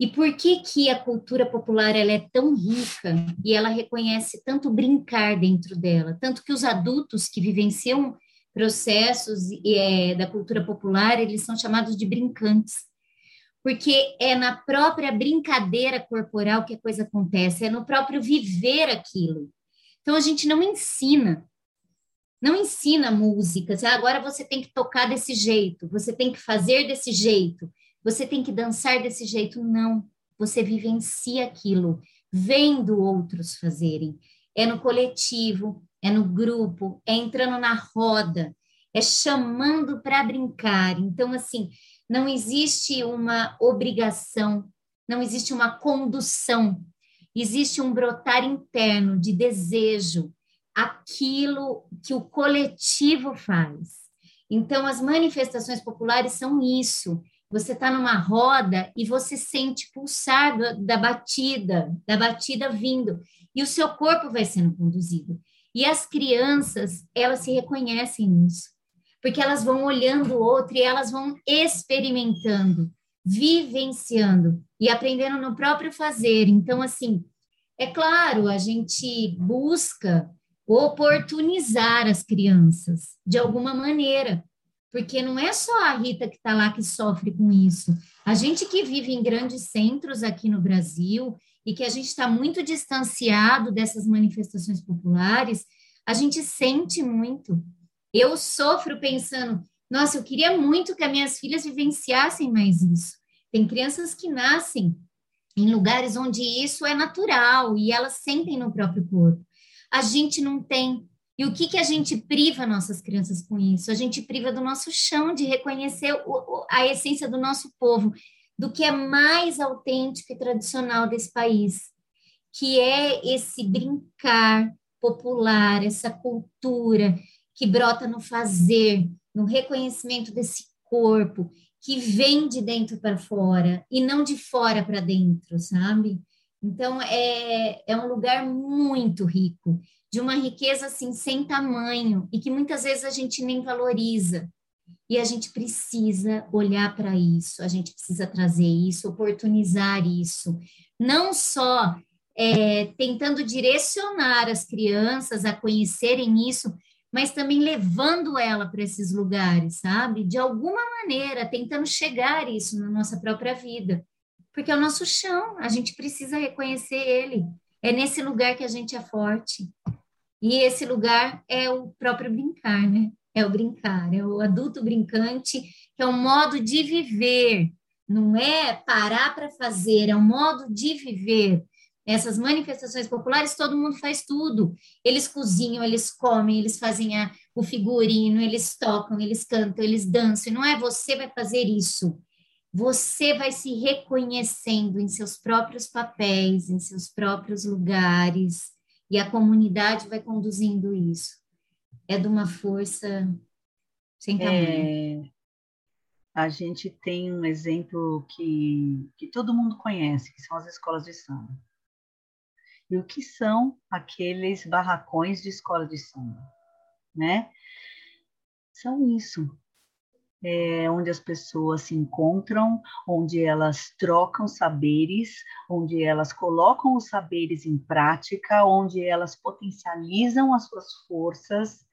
E por que que a cultura popular ela é tão rica e ela reconhece tanto brincar dentro dela, tanto que os adultos que vivenciam processos é, da cultura popular eles são chamados de brincantes, porque é na própria brincadeira corporal que a coisa acontece, é no próprio viver aquilo. Então a gente não ensina, não ensina música. Ah, agora você tem que tocar desse jeito, você tem que fazer desse jeito você tem que dançar desse jeito. Não, você vivencia aquilo, vendo outros fazerem. É no coletivo, é no grupo, é entrando na roda, é chamando para brincar. Então, assim, não existe uma obrigação, não existe uma condução, existe um brotar interno de desejo, aquilo que o coletivo faz. Então, as manifestações populares são isso, você está numa roda e você sente pulsar da batida, da batida vindo, e o seu corpo vai sendo conduzido. E as crianças, elas se reconhecem nisso, porque elas vão olhando o outro e elas vão experimentando, vivenciando e aprendendo no próprio fazer. Então, assim, é claro, a gente busca oportunizar as crianças de alguma maneira, porque não é só a Rita que está lá que sofre com isso. A gente que vive em grandes centros aqui no Brasil e que a gente está muito distanciado dessas manifestações populares, a gente sente muito. Eu sofro pensando, nossa, eu queria muito que as minhas filhas vivenciassem mais isso. Tem crianças que nascem em lugares onde isso é natural e elas sentem no próprio corpo. A gente não tem. E o que, que a gente priva nossas crianças com isso? A gente priva do nosso chão, de reconhecer o, a essência do nosso povo, do que é mais autêntico e tradicional desse país, que é esse brincar popular, essa cultura que brota no fazer, no reconhecimento desse corpo, que vem de dentro para fora e não de fora para dentro, sabe? Então, é, é um lugar muito rico de uma riqueza assim sem tamanho e que muitas vezes a gente nem valoriza. E a gente precisa olhar para isso, a gente precisa trazer isso, oportunizar isso, não só é, tentando direcionar as crianças a conhecerem isso, mas também levando ela para esses lugares, sabe? De alguma maneira, tentando chegar isso na nossa própria vida. Porque é o nosso chão, a gente precisa reconhecer ele. É nesse lugar que a gente é forte. E esse lugar é o próprio brincar, né? É o brincar, é o adulto brincante, que é um modo de viver, não é parar para fazer, é um modo de viver. Essas manifestações populares, todo mundo faz tudo. Eles cozinham, eles comem, eles fazem a, o figurino, eles tocam, eles cantam, eles dançam. E não é você vai fazer isso. Você vai se reconhecendo em seus próprios papéis, em seus próprios lugares e a comunidade vai conduzindo isso. É de uma força sem tamanho. É, a gente tem um exemplo que, que todo mundo conhece, que são as escolas de samba. E o que são aqueles barracões de escola de samba, né? São isso, é, onde as pessoas se encontram, onde elas trocam saberes, onde elas colocam os saberes em prática, onde elas potencializam as suas forças,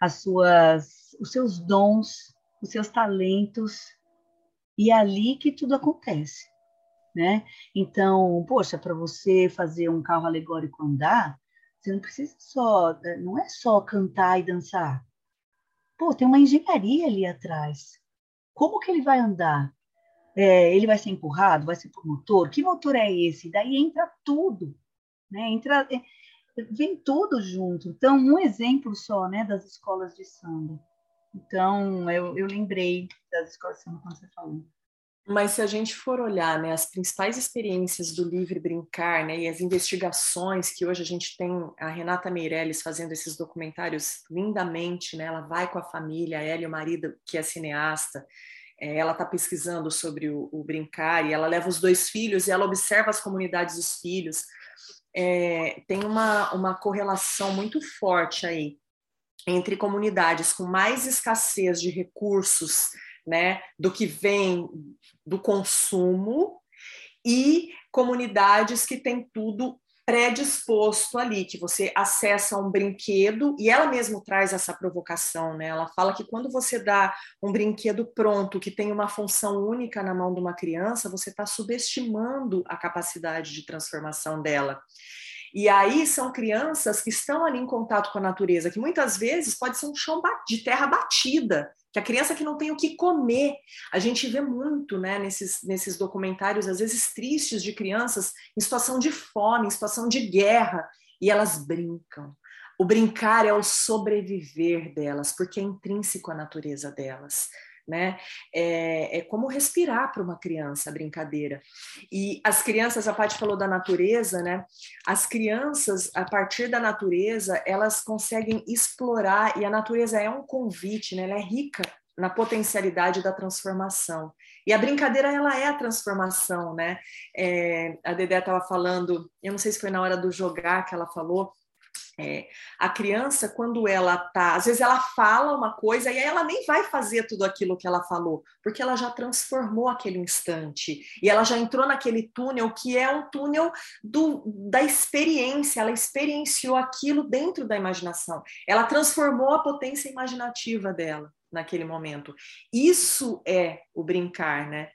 as suas, os seus dons, os seus talentos, e é ali que tudo acontece. Né? Então, poxa, para você fazer um carro alegórico andar, você não precisa só, não é só cantar e dançar. Pô, tem uma engenharia ali atrás. Como que ele vai andar? É, ele vai ser empurrado? Vai ser por motor? Que motor é esse? Daí entra tudo, né? Entra, é, vem tudo junto. Então, um exemplo só, né, das escolas de samba. Então, eu, eu lembrei das escolas de samba quando você falou. Mas se a gente for olhar né, as principais experiências do livre brincar né, e as investigações que hoje a gente tem, a Renata Meirelles fazendo esses documentários lindamente, né, ela vai com a família, ela e o marido, que é cineasta, é, ela está pesquisando sobre o, o, brincar e ela leva os dois filhos e ela observa as comunidades dos filhos. É, tem uma, uma correlação muito forte aí entre comunidades com mais escassez de recursos né, do que vem do consumo e comunidades que têm tudo predisposto ali, que você acessa um brinquedo e ela mesma traz essa provocação, né? Ela fala que quando você dá um brinquedo pronto que tem uma função única na mão de uma criança, você está subestimando a capacidade de transformação dela. E aí são crianças que estão ali em contato com a natureza, que muitas vezes pode ser um chão de terra batida, que a criança que não tem o que comer, a gente vê muito né, nesses, nesses documentários, às vezes tristes, de crianças em situação de fome, em situação de guerra, e elas brincam. O brincar é o sobreviver delas, porque é intrínseco à natureza delas né? É, é como respirar para uma criança a brincadeira. E as crianças, a Paty falou da natureza, né? As crianças, a partir da natureza, elas conseguem explorar, e a natureza é um convite, né? Ela é rica na potencialidade da transformação. E a brincadeira, ela é a transformação, né? É, a Dedé estava falando, eu não sei se foi na hora do jogar que ela falou, é, a criança, quando ela tá, às vezes ela fala uma coisa e aí ela nem vai fazer tudo aquilo que ela falou, porque ela já transformou aquele instante e ela já entrou naquele túnel que é um túnel do, da experiência, ela experienciou aquilo dentro da imaginação, ela transformou a potência imaginativa dela naquele momento. Isso é o brincar, né?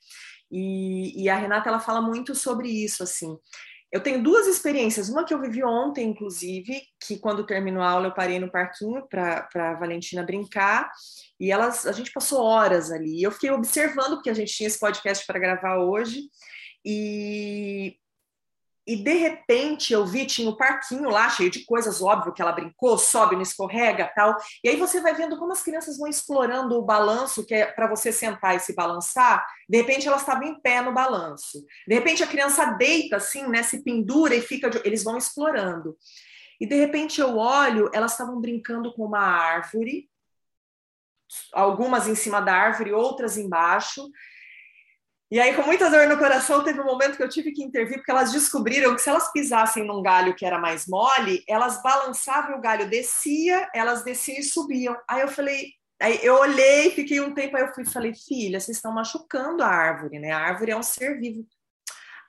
E, e a Renata ela fala muito sobre isso, assim. Eu tenho duas experiências, uma que eu vivi ontem, inclusive, que quando terminou a aula eu parei no parquinho para a Valentina brincar, e elas, a gente passou horas ali. Eu fiquei observando, porque a gente tinha esse podcast para gravar hoje, e e de repente eu vi, tinha o um parquinho lá, cheio de coisas, óbvio que ela brincou, sobe, não escorrega tal. E aí você vai vendo como as crianças vão explorando o balanço, que é para você sentar e se balançar. De repente elas estavam em pé no balanço. De repente a criança deita assim, né, se pendura e fica. De... Eles vão explorando. E de repente eu olho, elas estavam brincando com uma árvore, algumas em cima da árvore, outras embaixo. E aí, com muita dor no coração, teve um momento que eu tive que intervir, porque elas descobriram que se elas pisassem num galho que era mais mole, elas balançavam o galho, descia, elas desciam e subiam. Aí eu falei, aí eu olhei, fiquei um tempo, aí eu fui falei, filha, vocês estão machucando a árvore, né? A árvore é um ser vivo.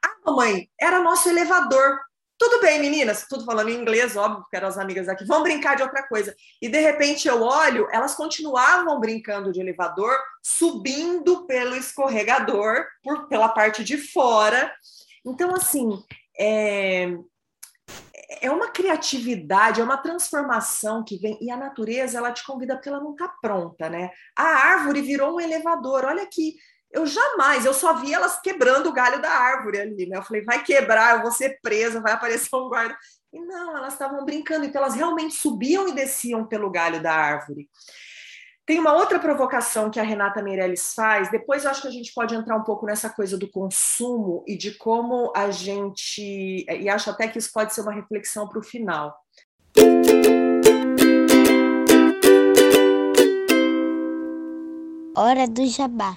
Ah, mamãe, era nosso elevador. Tudo bem, meninas, tudo falando em inglês, óbvio, porque eram as amigas aqui, vão brincar de outra coisa. E de repente eu olho, elas continuavam brincando de elevador, subindo pelo escorregador, por, pela parte de fora. Então, assim, é, é uma criatividade, é uma transformação que vem, e a natureza ela te convida porque ela não está pronta, né? A árvore virou um elevador, olha aqui, eu jamais, eu só vi elas quebrando o galho da árvore ali, né? Eu falei, vai quebrar, eu vou ser presa, vai aparecer um guarda. E não, elas estavam brincando, então elas realmente subiam e desciam pelo galho da árvore. Tem uma outra provocação que a Renata Meirelles faz, depois eu acho que a gente pode entrar um pouco nessa coisa do consumo e de como a gente. E acho até que isso pode ser uma reflexão para o final. Hora do jabá.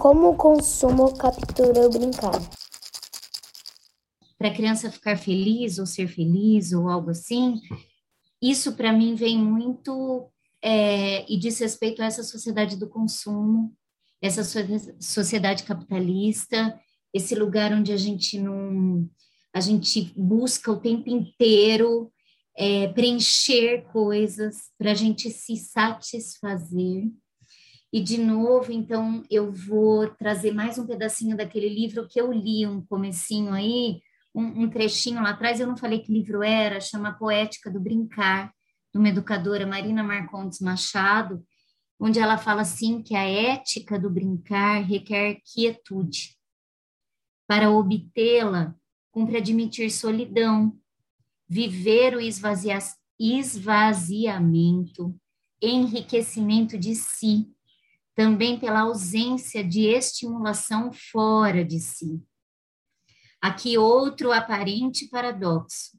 como o consumo captura o brincar? Para a criança ficar feliz ou ser feliz ou algo assim, isso para mim vem muito é, e diz respeito a essa sociedade do consumo, essa sociedade capitalista, esse lugar onde a gente não, a gente busca o tempo inteiro é, preencher coisas para a gente se satisfazer E de novo, então, eu vou trazer mais um pedacinho daquele livro que eu li, um comecinho aí, um, um trechinho lá atrás, eu não falei que livro era, chama Poética do Brincar, de uma educadora, Marina Marcondes Machado, onde ela fala assim que a ética do brincar requer quietude. Para obtê-la, cumpre admitir solidão, viver o esvazia esvaziamento, enriquecimento de si, também pela ausência de estimulação fora de si. Aqui outro aparente paradoxo.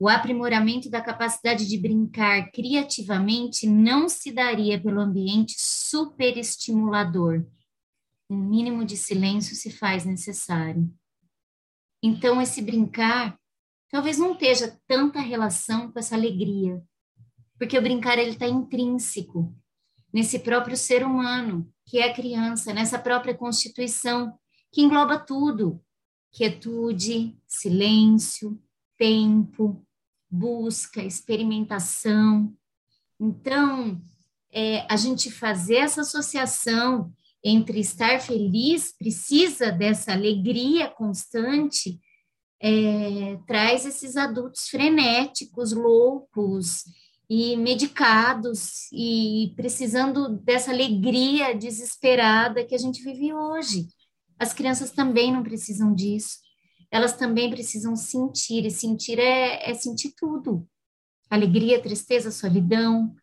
O aprimoramento da capacidade de brincar criativamente não se daria pelo ambiente superestimulador. Um mínimo de silêncio se faz necessário. Então, esse brincar talvez não esteja tanta relação com essa alegria, porque o brincar ele está intrínseco nesse próprio ser humano, que é a criança, nessa própria constituição, que engloba tudo: quietude, silêncio, tempo, busca, experimentação. Então, é, a gente fazer essa associação entre estar feliz, precisa dessa alegria constante, é, traz esses adultos frenéticos, loucos, e medicados e precisando dessa alegria desesperada que a gente vive hoje. As crianças também não precisam disso. Elas também precisam sentir, e sentir é, é sentir tudo. Alegria, tristeza, solidão.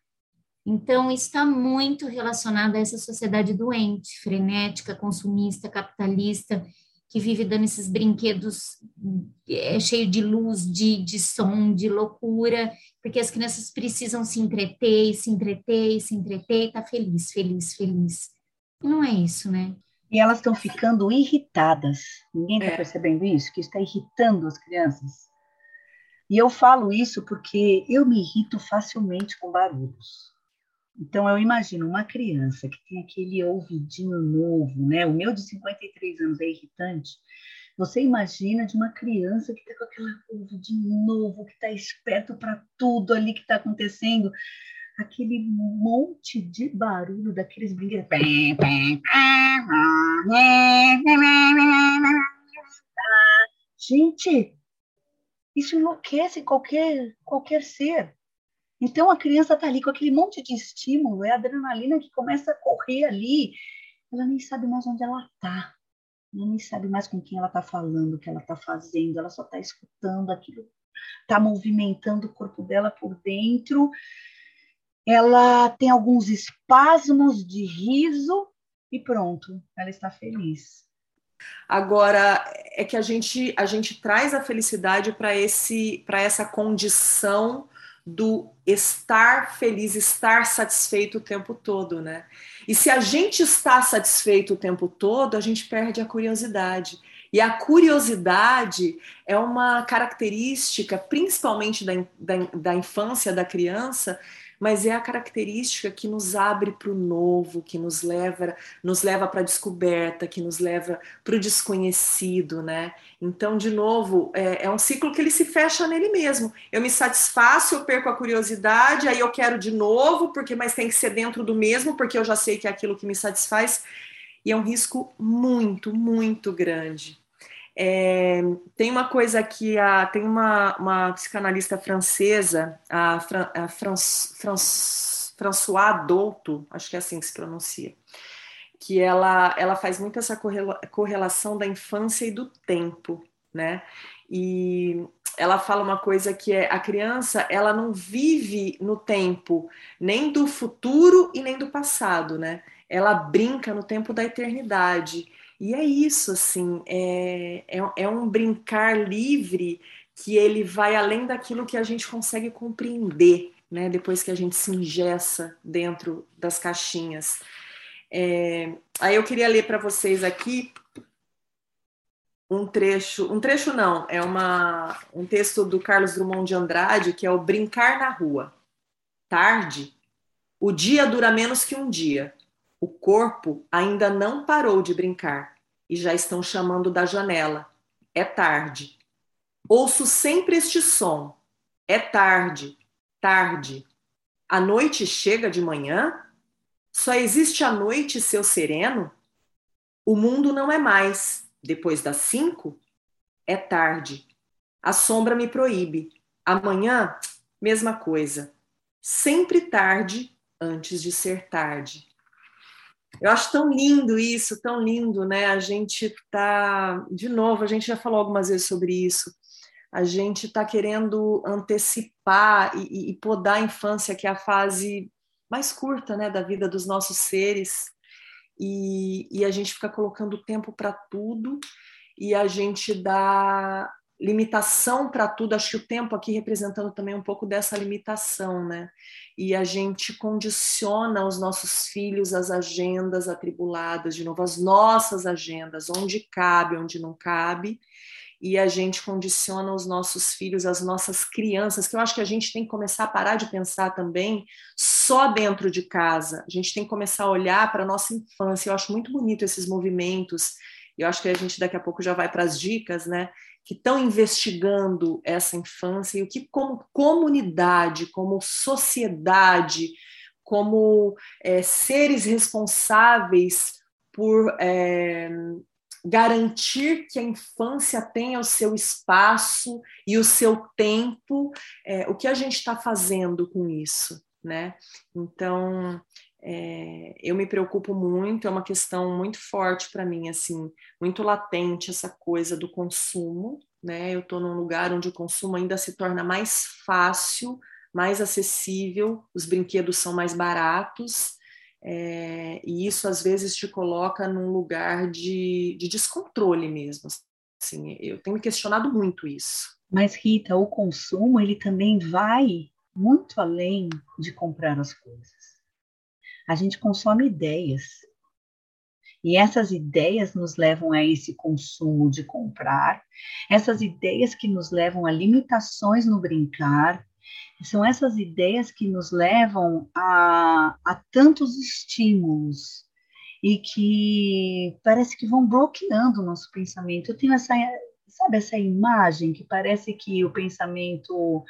Então, está muito relacionado a essa sociedade doente, frenética, consumista, capitalista, que vive dando esses brinquedos é, cheio de luz, de, de som, de loucura, porque as crianças precisam se entreter, se entreter, se entreter e tá feliz, feliz, feliz. Não é isso, né? E elas estão ficando irritadas. Ninguém está é. percebendo isso? Que está irritando as crianças. E eu falo isso porque eu me irrito facilmente com barulhos. Então, eu imagino uma criança que tem aquele ouvidinho novo, né? O meu de 53 anos é irritante. Você imagina de uma criança que está com curva de novo, que está esperto para tudo ali que está acontecendo, aquele monte de barulho daqueles brinquedos. Gente, isso enlouquece qualquer, qualquer ser. Então a criança está ali com aquele monte de estímulo, é a adrenalina que começa a correr ali, ela nem sabe mais onde ela está. Ela nem sabe mais com quem ela está falando, o que ela está fazendo, ela só está escutando aquilo, está movimentando o corpo dela por dentro. Ela tem alguns espasmos de riso e pronto, ela está feliz. Agora é que a gente a gente traz a felicidade para esse para essa condição do estar feliz, estar satisfeito o tempo todo, né? E se a gente está satisfeito o tempo todo, a gente perde a curiosidade. E a curiosidade é uma característica, principalmente da, da, da infância, da criança, mas é a característica que nos abre para o novo, que nos leva, nos leva para a descoberta, que nos leva para o desconhecido, né? Então, de novo, é, é, um ciclo que ele se fecha nele mesmo. Eu me satisfaço, eu perco a curiosidade, aí eu quero de novo, porque mas tem que ser dentro do mesmo, porque eu já sei que é aquilo que me satisfaz. E é um risco muito, muito grande. É, tem uma coisa que a, tem uma, uma psicanalista francesa, a, Fran, a Fran, Fran, François Douto, acho que é assim que se pronuncia, que ela, ela faz muito essa correlação da infância e do tempo, né? E ela fala uma coisa que é a criança, ela não vive no tempo nem do futuro e nem do passado, né? Ela brinca no tempo da eternidade. E é isso, assim, é, é, é, um brincar livre que ele vai além daquilo que a gente consegue compreender, né? Depois que a gente se ingessa dentro das caixinhas. É, aí eu queria ler para vocês aqui um trecho, um trecho não, é uma, um texto do Carlos Drummond de Andrade, que é o Brincar na Rua. Tarde, o dia dura menos que um dia. O corpo ainda não parou de brincar e já estão chamando da janela. É tarde. Ouço sempre este som. É tarde, tarde. A noite chega de manhã? Só existe a noite seu sereno? O mundo não é mais. Depois das cinco, é tarde. A sombra me proíbe. Amanhã, mesma coisa. Sempre tarde antes de ser tarde. Eu acho tão lindo isso, tão lindo, né? A gente tá, de novo, a gente já falou algumas vezes sobre isso. A gente está querendo antecipar e, e, podar a infância, que é a fase mais curta, né, da vida dos nossos seres. E, e a gente fica colocando tempo para tudo e a gente dá limitação para tudo. Acho que o tempo aqui representando também um pouco dessa limitação, né? E a gente condiciona os nossos filhos às agendas atribuladas, de novo, as nossas agendas, onde cabe, onde não cabe. E a gente condiciona os nossos filhos, as nossas crianças, que eu acho que a gente tem que começar a parar de pensar também só dentro de casa. A gente tem que começar a olhar para a nossa infância. Eu acho muito bonito esses movimentos. Eu acho que a gente daqui a pouco já vai para as dicas, né? Que estão investigando essa infância e o que, como comunidade, como sociedade, como é, seres responsáveis por é, garantir que a infância tenha o seu espaço e o seu tempo, é, o que a gente está fazendo com isso, né? Então, é, eu me preocupo muito, é uma questão muito forte para mim, assim, muito latente essa coisa do consumo, né? Eu estou num lugar onde o consumo ainda se torna mais fácil, mais acessível, os brinquedos são mais baratos, é, e isso às vezes te coloca num lugar de, de descontrole mesmo. Assim, eu tenho me questionado muito isso. Mas Rita, o consumo ele também vai muito além de comprar as coisas a gente consome ideias. E essas ideias nos levam a esse consumo de comprar, essas ideias que nos levam a limitações no brincar, são essas ideias que nos levam a, a tantos estímulos e que parece que vão bloqueando o nosso pensamento. Eu tenho essa, sabe, essa imagem que parece que o pensamento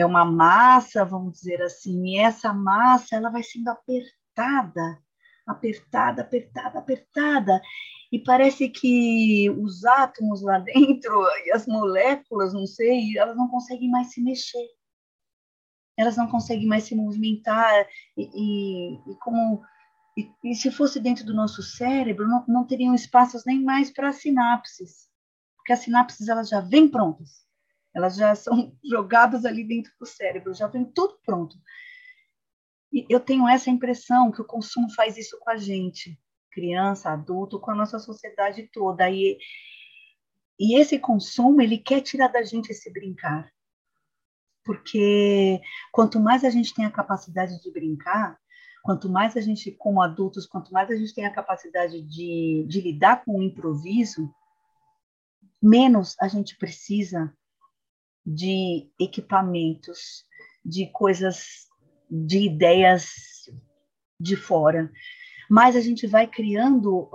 é uma massa, vamos dizer assim, e essa massa ela vai sendo apertada, apertada, apertada, apertada, e parece que os átomos lá dentro e as moléculas, não sei, elas não conseguem mais se mexer, elas não conseguem mais se movimentar, e, e, e como e, e, se fosse dentro do nosso cérebro, não, não teriam espaços nem mais para sinapses, porque as sinapses elas já vêm prontas elas já são jogadas ali dentro do cérebro, já vem tudo pronto. E eu tenho essa impressão que o consumo faz isso com a gente, criança, adulto, com a nossa sociedade toda. E, e esse consumo, ele quer tirar da gente esse brincar. Porque quanto mais a gente tem a capacidade de brincar, quanto mais a gente, como adultos, quanto mais a gente tem a capacidade de, de lidar com o improviso, menos a gente precisa de equipamentos, de coisas, de ideias de fora. Mas a gente vai criando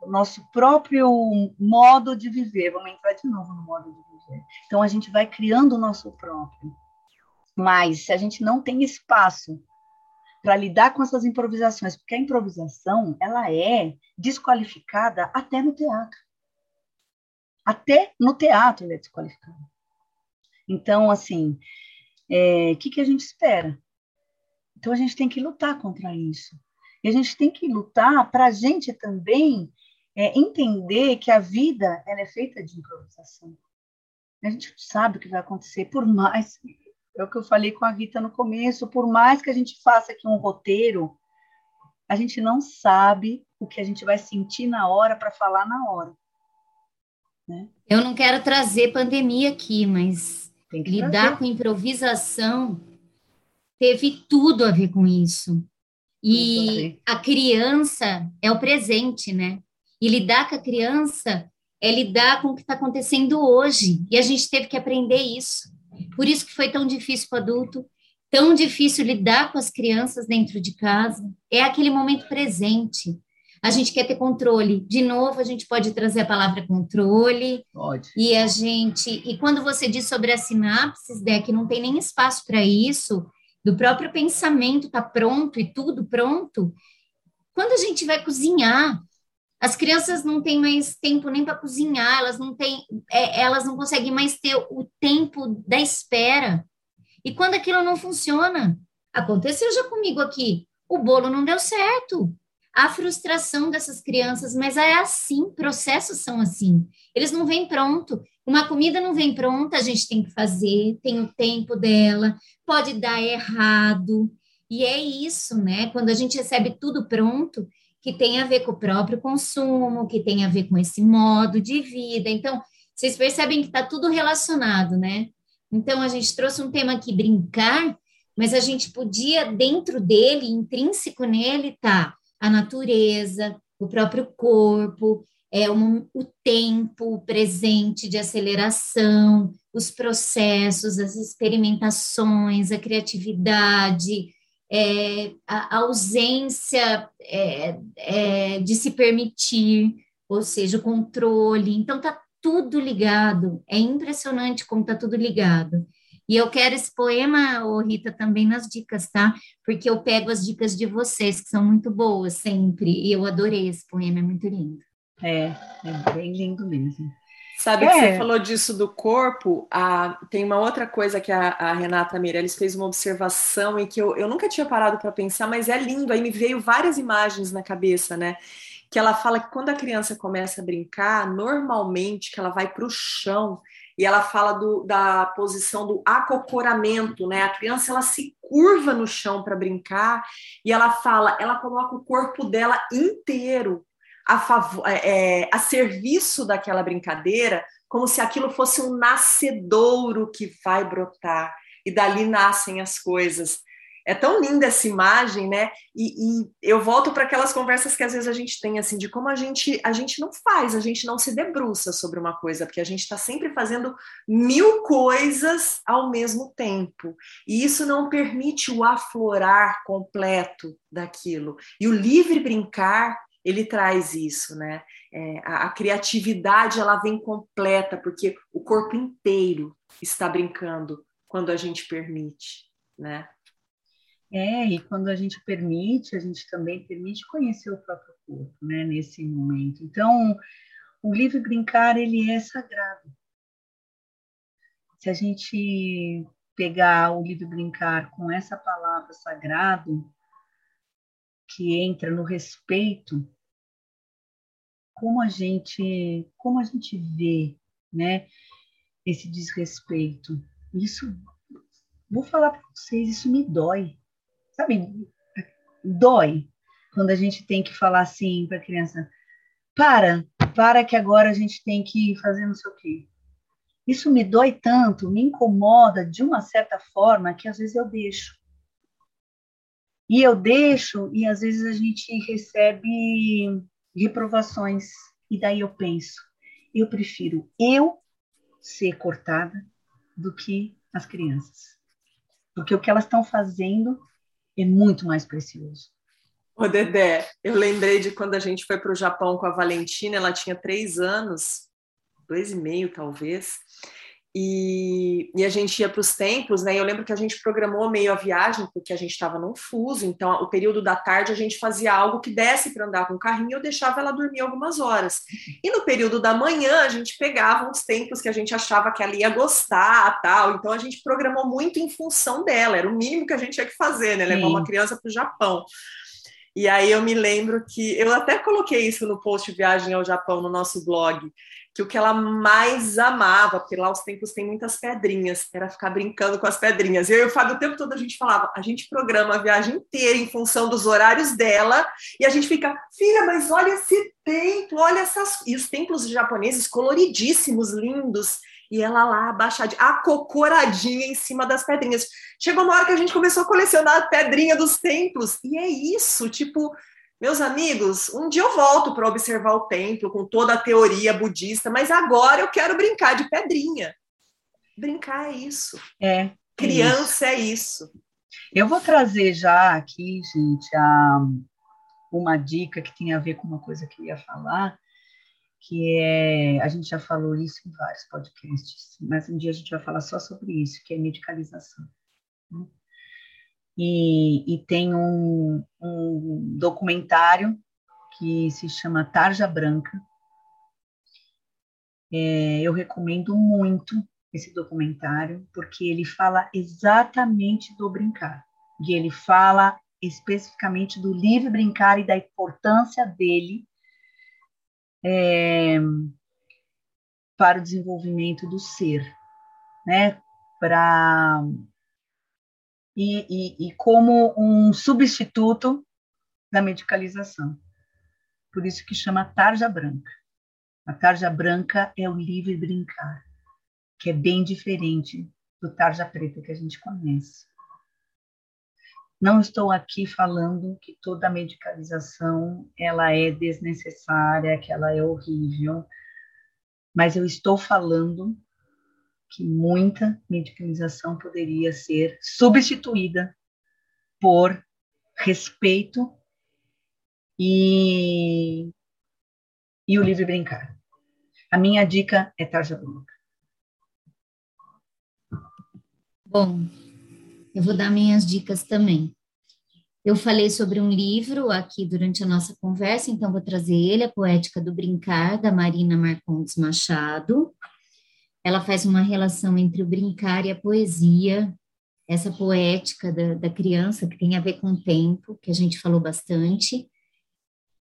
o nosso próprio modo de viver. Vamos entrar de novo no modo de viver. Então a gente vai criando o nosso próprio. Mas se a gente não tem espaço para lidar com essas improvisações, porque a improvisação ela é desqualificada até no teatro. Até no teatro ela é desqualificada. Então, assim, o é, que, que a gente espera? Então, a gente tem que lutar contra isso. E a gente tem que lutar para a gente também é, entender que a vida ela é feita de improvisação. A gente sabe o que vai acontecer, por mais. É o que eu falei com a Rita no começo, por mais que a gente faça aqui um roteiro, a gente não sabe o que a gente vai sentir na hora para falar na hora. Né? Eu não quero trazer pandemia aqui, mas Lidar com improvisação teve tudo a ver com isso. E a criança é o presente, né? E lidar com a criança é lidar com o que está acontecendo hoje. E a gente teve que aprender isso. Por isso que foi tão difícil para o adulto, tão difícil lidar com as crianças dentro de casa. É aquele momento presente a gente quer ter controle. De novo, a gente pode trazer a palavra controle. Pode. E a gente. E quando você diz sobre as sinapses, Dé, que não tem nem espaço para isso, do próprio pensamento tá pronto e tudo pronto, quando a gente vai cozinhar, as crianças não têm mais tempo nem para cozinhar, elas não têm, é, elas não conseguem mais ter o tempo da espera. E quando aquilo não funciona, aconteceu já comigo aqui, o bolo não deu certo. A frustração dessas crianças, mas é assim, processos são assim. Eles não vêm pronto. Uma comida não vem pronta, a gente tem que fazer, tem o tempo dela, pode dar errado. E é isso, né? Quando a gente recebe tudo pronto, que tem a ver com o próprio consumo, que tem a ver com esse modo de vida. Então, vocês percebem que está tudo relacionado, né? Então, a gente trouxe um tema aqui, brincar, mas a gente podia, dentro dele, intrínseco nele, tá a natureza, o próprio corpo, é um, o tempo presente de aceleração, os processos, as experimentações, a criatividade, é, a ausência é, é, de se permitir, ou seja, o controle. Então, está tudo ligado. É impressionante como está tudo ligado. E eu quero esse poema, ô Rita, também nas dicas, tá? Porque eu pego as dicas de vocês, que são muito boas sempre. E eu adorei esse poema, é muito lindo. É, é bem lindo mesmo. Sabe é. que você falou disso do corpo? Ah, tem uma outra coisa que a, a, Renata Meirelles fez uma observação e que eu, eu nunca tinha parado para pensar, mas é lindo. Aí me veio várias imagens na cabeça, né? Que ela fala que quando a criança começa a brincar, normalmente que ela vai para o chão e ela fala do, da posição do acocoramento, né? A criança ela se curva no chão para brincar e ela fala, ela coloca o corpo dela inteiro a, favor, é, é, a serviço daquela brincadeira, como se aquilo fosse um nascedouro que vai brotar, e dali nascem as coisas. É tão linda essa imagem, né? E, e eu volto para aquelas conversas que às vezes a gente tem, assim, de como a gente, a gente não faz, a gente não se debruça sobre uma coisa, porque a gente está sempre fazendo mil coisas ao mesmo tempo. E isso não permite o aflorar completo daquilo. E o livre brincar ele traz isso, né? É, a, a, criatividade ela vem completa porque o corpo inteiro está brincando quando a gente permite, né? É, e quando a gente permite, a gente também permite conhecer o próprio corpo, né? Nesse momento. Então, o livre brincar ele é sagrado. Se a gente pegar o livre brincar com essa palavra sagrado, que entra no respeito, como a gente, como a gente vê, né, esse desrespeito. Isso, vou falar para vocês, isso me dói, sabe? Dói quando a gente tem que falar assim para a criança: para, para que agora a gente tem que fazer não sei o quê. Isso me dói tanto, me incomoda de uma certa forma que às vezes eu deixo. E eu deixo, e às vezes a gente recebe reprovações. E daí eu penso, eu prefiro eu ser cortada do que as crianças. Porque o que elas estão fazendo é muito mais precioso. Ô, Dedé, eu lembrei de quando a gente foi para o Japão com a Valentina, ela tinha três anos, dois e meio talvez, e, e, a gente ia para os templos, né? Eu lembro que a gente programou meio a viagem, porque a gente estava num fuso, então o período da tarde a gente fazia algo que desse para andar com o carrinho e eu deixava ela dormir algumas horas. E no período da manhã a gente pegava uns templos que a gente achava que ela ia gostar, tal. Então a gente programou muito em função dela, era o mínimo que a gente tinha que fazer, né? Levar Sim. uma criança para o Japão. E aí eu me lembro que eu até coloquei isso no post Viagem ao Japão no nosso blog que o que ela mais amava, porque lá os templos têm muitas pedrinhas, era ficar brincando com as pedrinhas. Eu e o Fábio, o tempo todo a gente falava, a gente programa a viagem inteira em função dos horários dela, e a gente fica, filha, mas olha esse templo, olha essas. E os templos japoneses coloridíssimos, lindos, e ela lá abaixadinha, acocoradinha em cima das pedrinhas. Chegou uma hora que a gente começou a colecionar a pedrinha dos templos, e é isso, tipo meus amigos, um dia eu volto para observar o templo com toda a teoria budista, mas agora eu quero brincar de pedrinha. Brincar é isso. É. Criança é isso. é isso. Eu vou trazer já aqui, gente, a, uma dica que tem a ver com uma coisa que eu ia falar, que é, a gente já falou isso em vários podcasts, mas um dia a gente vai falar só sobre isso, que é medicalização. E, e tem um, um documentário que se chama Tarja Branca. É, eu recomendo muito esse documentário, porque ele fala exatamente do brincar. E ele fala especificamente do livre brincar e da importância dele é, para o desenvolvimento do ser, né? Para e, e, e como um substituto da medicalização. Por isso que chama tarja branca. A tarja branca é o livre brincar, que é bem diferente do tarja preta que a gente conhece. Não estou aqui falando que toda medicalização ela é desnecessária, que ela é horrível, mas eu estou falando que muita medicalização poderia ser substituída por respeito e, e o livre brincar. A minha dica é tarja branca. Bom, eu vou dar minhas dicas também. Eu falei sobre um livro aqui durante a nossa conversa, então vou trazer ele, A Poética do Brincar, da Marina Marcondes Machado. Ela faz uma relação entre o brincar e a poesia, essa poética da, da criança, que tem a ver com o tempo, que a gente falou bastante.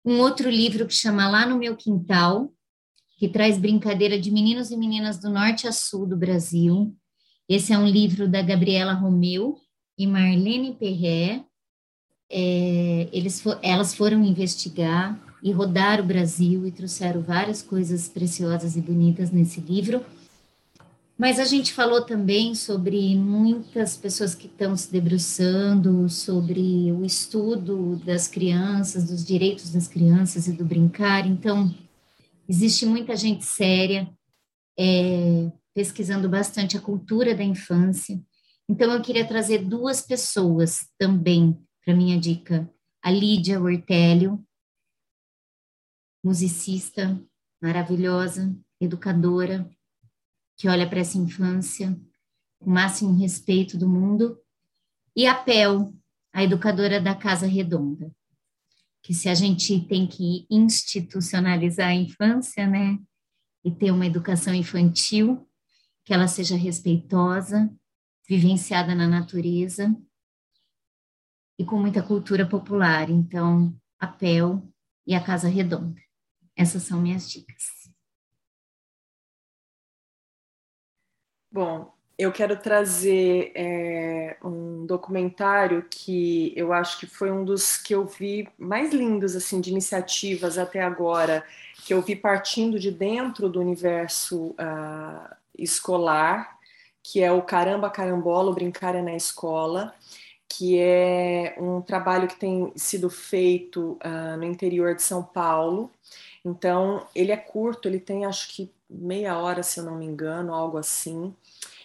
Um outro livro que chama Lá no Meu Quintal, que traz brincadeira de meninos e meninas do norte a sul do Brasil. Esse é um livro da Gabriela Romeu e Marlene Perré. É, eles for, elas foram investigar e rodar o Brasil e trouxeram várias coisas preciosas e bonitas nesse livro. Mas a gente falou também sobre muitas pessoas que estão se debruçando sobre o estudo das crianças, dos direitos das crianças e do brincar. Então, existe muita gente séria, é, pesquisando bastante a cultura da infância. Então, eu queria trazer duas pessoas também para minha dica. A Lídia Ortélio, musicista maravilhosa, educadora, que olha para essa infância com o máximo respeito do mundo. E a Pel, a educadora da Casa Redonda, que se a gente tem que institucionalizar a infância, né, e ter uma educação infantil, que ela seja respeitosa, vivenciada na natureza e com muita cultura popular. Então, a PEL e a Casa Redonda. Essas são minhas dicas. Bom, eu quero trazer é, um documentário que eu acho que foi um dos que eu vi mais lindos assim de iniciativas até agora, que eu vi partindo de dentro do universo uh, escolar, que é o Caramba Carambola, o Brincar é na Escola, que é um trabalho que tem sido feito uh, no interior de São Paulo. Então, ele é curto, ele tem acho que meia hora, se eu não me engano, algo assim.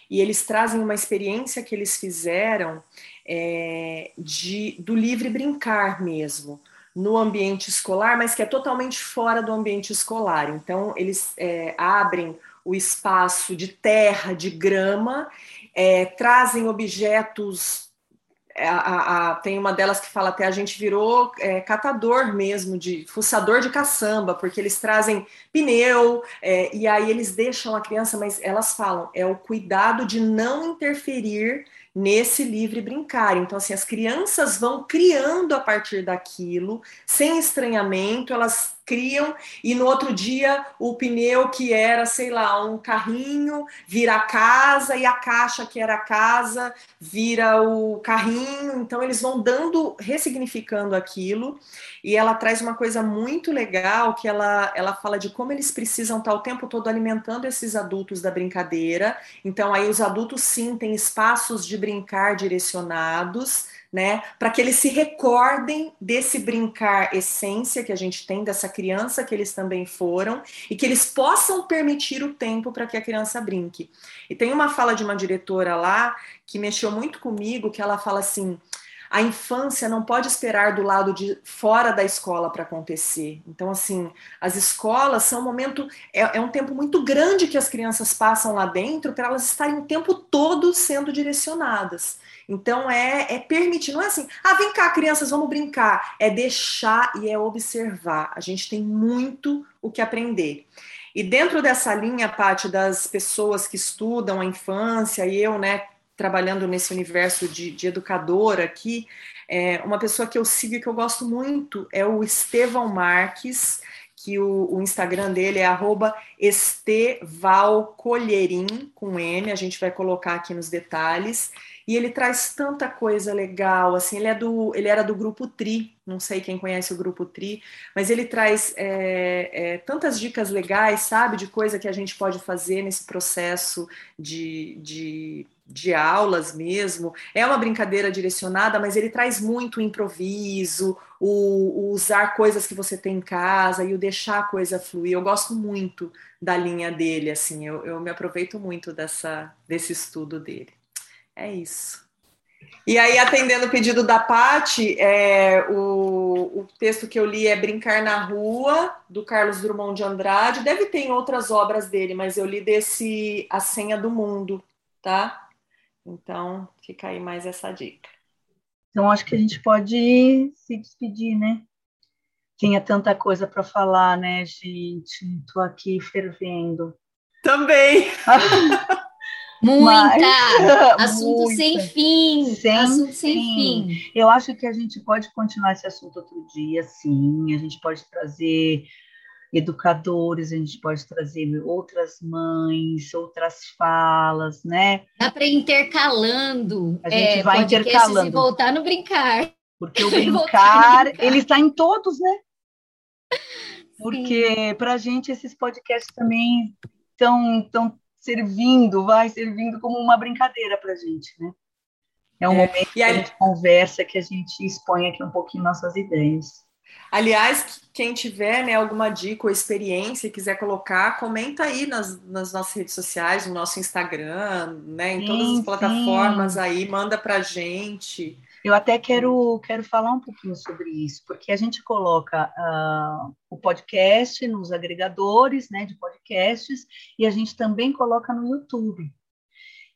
E eles trazem uma experiência que eles fizeram é, de, do livre brincar mesmo, no ambiente escolar, mas que é totalmente fora do ambiente escolar. Então, eles é, abrem o espaço de terra, de grama, é, trazem objetos. É, a, a, tem uma delas que fala até a gente virou é, catador mesmo, de fuçador de caçamba, porque eles trazem pneu é, e aí eles deixam a criança, mas elas falam é o cuidado de não interferir nesse livre brincar. Então, assim, as crianças vão criando a partir daquilo, sem estranhamento, elas criam e no outro dia o pneu que era, sei lá, um carrinho vira casa e a caixa que era casa vira o carrinho. Então eles vão dando, ressignificando aquilo e ela traz uma coisa muito legal que ela, ela fala de como eles precisam estar o tempo todo alimentando esses adultos da brincadeira. Então aí os adultos sim têm espaços de brincar direcionados né? Para que eles se recordem desse brincar essência que a gente tem, dessa criança que eles também foram, e que eles possam permitir o tempo para que a criança brinque. E tem uma fala de uma diretora lá que mexeu muito comigo, que ela fala assim: a infância não pode esperar do lado de fora da escola para acontecer. Então, assim, as escolas são um momento, é, é, um tempo muito grande que as crianças passam lá dentro para elas estarem o tempo todo sendo direcionadas. Então, é, é permitir, não é assim, ah, vem cá, crianças, vamos brincar. É deixar e é observar. A gente tem muito o que aprender. E dentro dessa linha, Paty, das pessoas que estudam a infância, e eu, né, trabalhando nesse universo de, de educadora aqui, é, uma pessoa que eu sigo e que eu gosto muito é o Estevão Marques, que o, o Instagram dele é estevalcolherim, com M, a gente vai colocar aqui nos detalhes, e ele traz tanta coisa legal, assim, ele, é do, ele era do Grupo Tri, não sei quem conhece o Grupo Tri, mas ele traz é, é, tantas dicas legais, sabe, de coisa que a gente pode fazer nesse processo de, de de aulas mesmo. É uma brincadeira direcionada, mas ele traz muito o improviso, o, o, usar coisas que você tem em casa e o deixar a coisa fluir. Eu gosto muito da linha dele, assim, eu, eu me aproveito muito dessa, desse estudo dele. É isso. E aí, atendendo o pedido da Pati, é, o, o texto que eu li é Brincar na Rua, do Carlos Drummond de Andrade. Deve ter outras obras dele, mas eu li desse A Senha do Mundo, tá? Então, fica aí mais essa dica. Então, acho que a gente pode se despedir, né? Tinha tanta coisa para falar, né, gente? Estou aqui fervendo. Também! Muita! Mas, assunto muita. sem fim! Sem assunto sem fim. fim. Eu acho que a gente pode continuar esse assunto outro dia, sim. A gente pode trazer educadores, a gente pode trazer outras mães, outras falas, né? Dá para intercalando. A gente é, vai intercalando. E voltar no brincar. Porque o brincar, brincar, ele está em todos, né? Porque para a gente esses podcasts também estão tão servindo, vai servindo como uma brincadeira para a gente, né? É um é. momento que a gente conversa, que a gente expõe aqui um pouquinho nossas ideias. Aliás, quem tiver né, alguma dica ou experiência e quiser colocar, comenta aí nas, nas nossas redes sociais, no nosso Instagram, né, em sim, todas as plataformas sim. aí, manda pra gente. Eu até quero, quero falar um pouquinho sobre isso, porque a gente coloca uh, o podcast nos agregadores né, de podcasts e a gente também coloca no YouTube.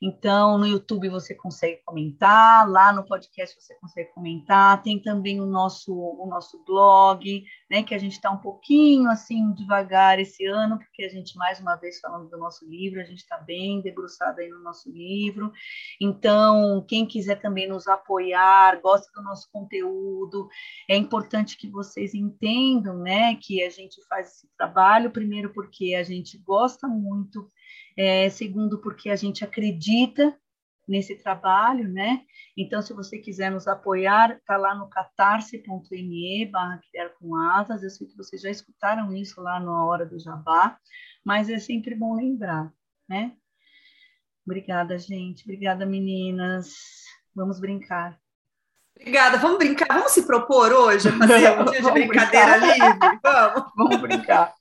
Então, no YouTube você consegue comentar, lá no podcast você consegue comentar. Tem também o nosso, o nosso blog, né, que a gente está um pouquinho assim devagar esse ano, porque a gente, mais uma vez, falando do nosso livro, a gente está bem debruçado aí no nosso livro. Então, quem quiser também nos apoiar, gosta do nosso conteúdo, é importante que vocês entendam né, que a gente faz esse trabalho, primeiro porque a gente gosta muito é, segundo, porque a gente acredita nesse trabalho, né? Então, se você quiser nos apoiar, tá lá no catarse.me barra criar com asas. Eu sei que vocês já escutaram isso lá na hora do jabá, mas é sempre bom lembrar, né? Obrigada, gente. Obrigada, meninas. Vamos brincar. Obrigada. Vamos brincar. Vamos se propor hoje a fazer um dia de brincadeira brincar. livre? Vamos. Vamos brincar.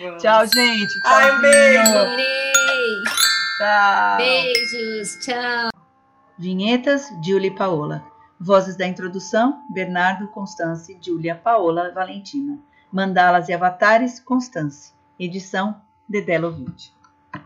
Vamos. Tchau, gente. Tchau. Ai, um beijo. Tchau. Beijos, tchau. Vinhetas, Julie Paola. Vozes da introdução, Bernardo, Constance, Julia, Paola, Valentina. Mandalas e avatares, Constance. Edição, Dedé Lovinte.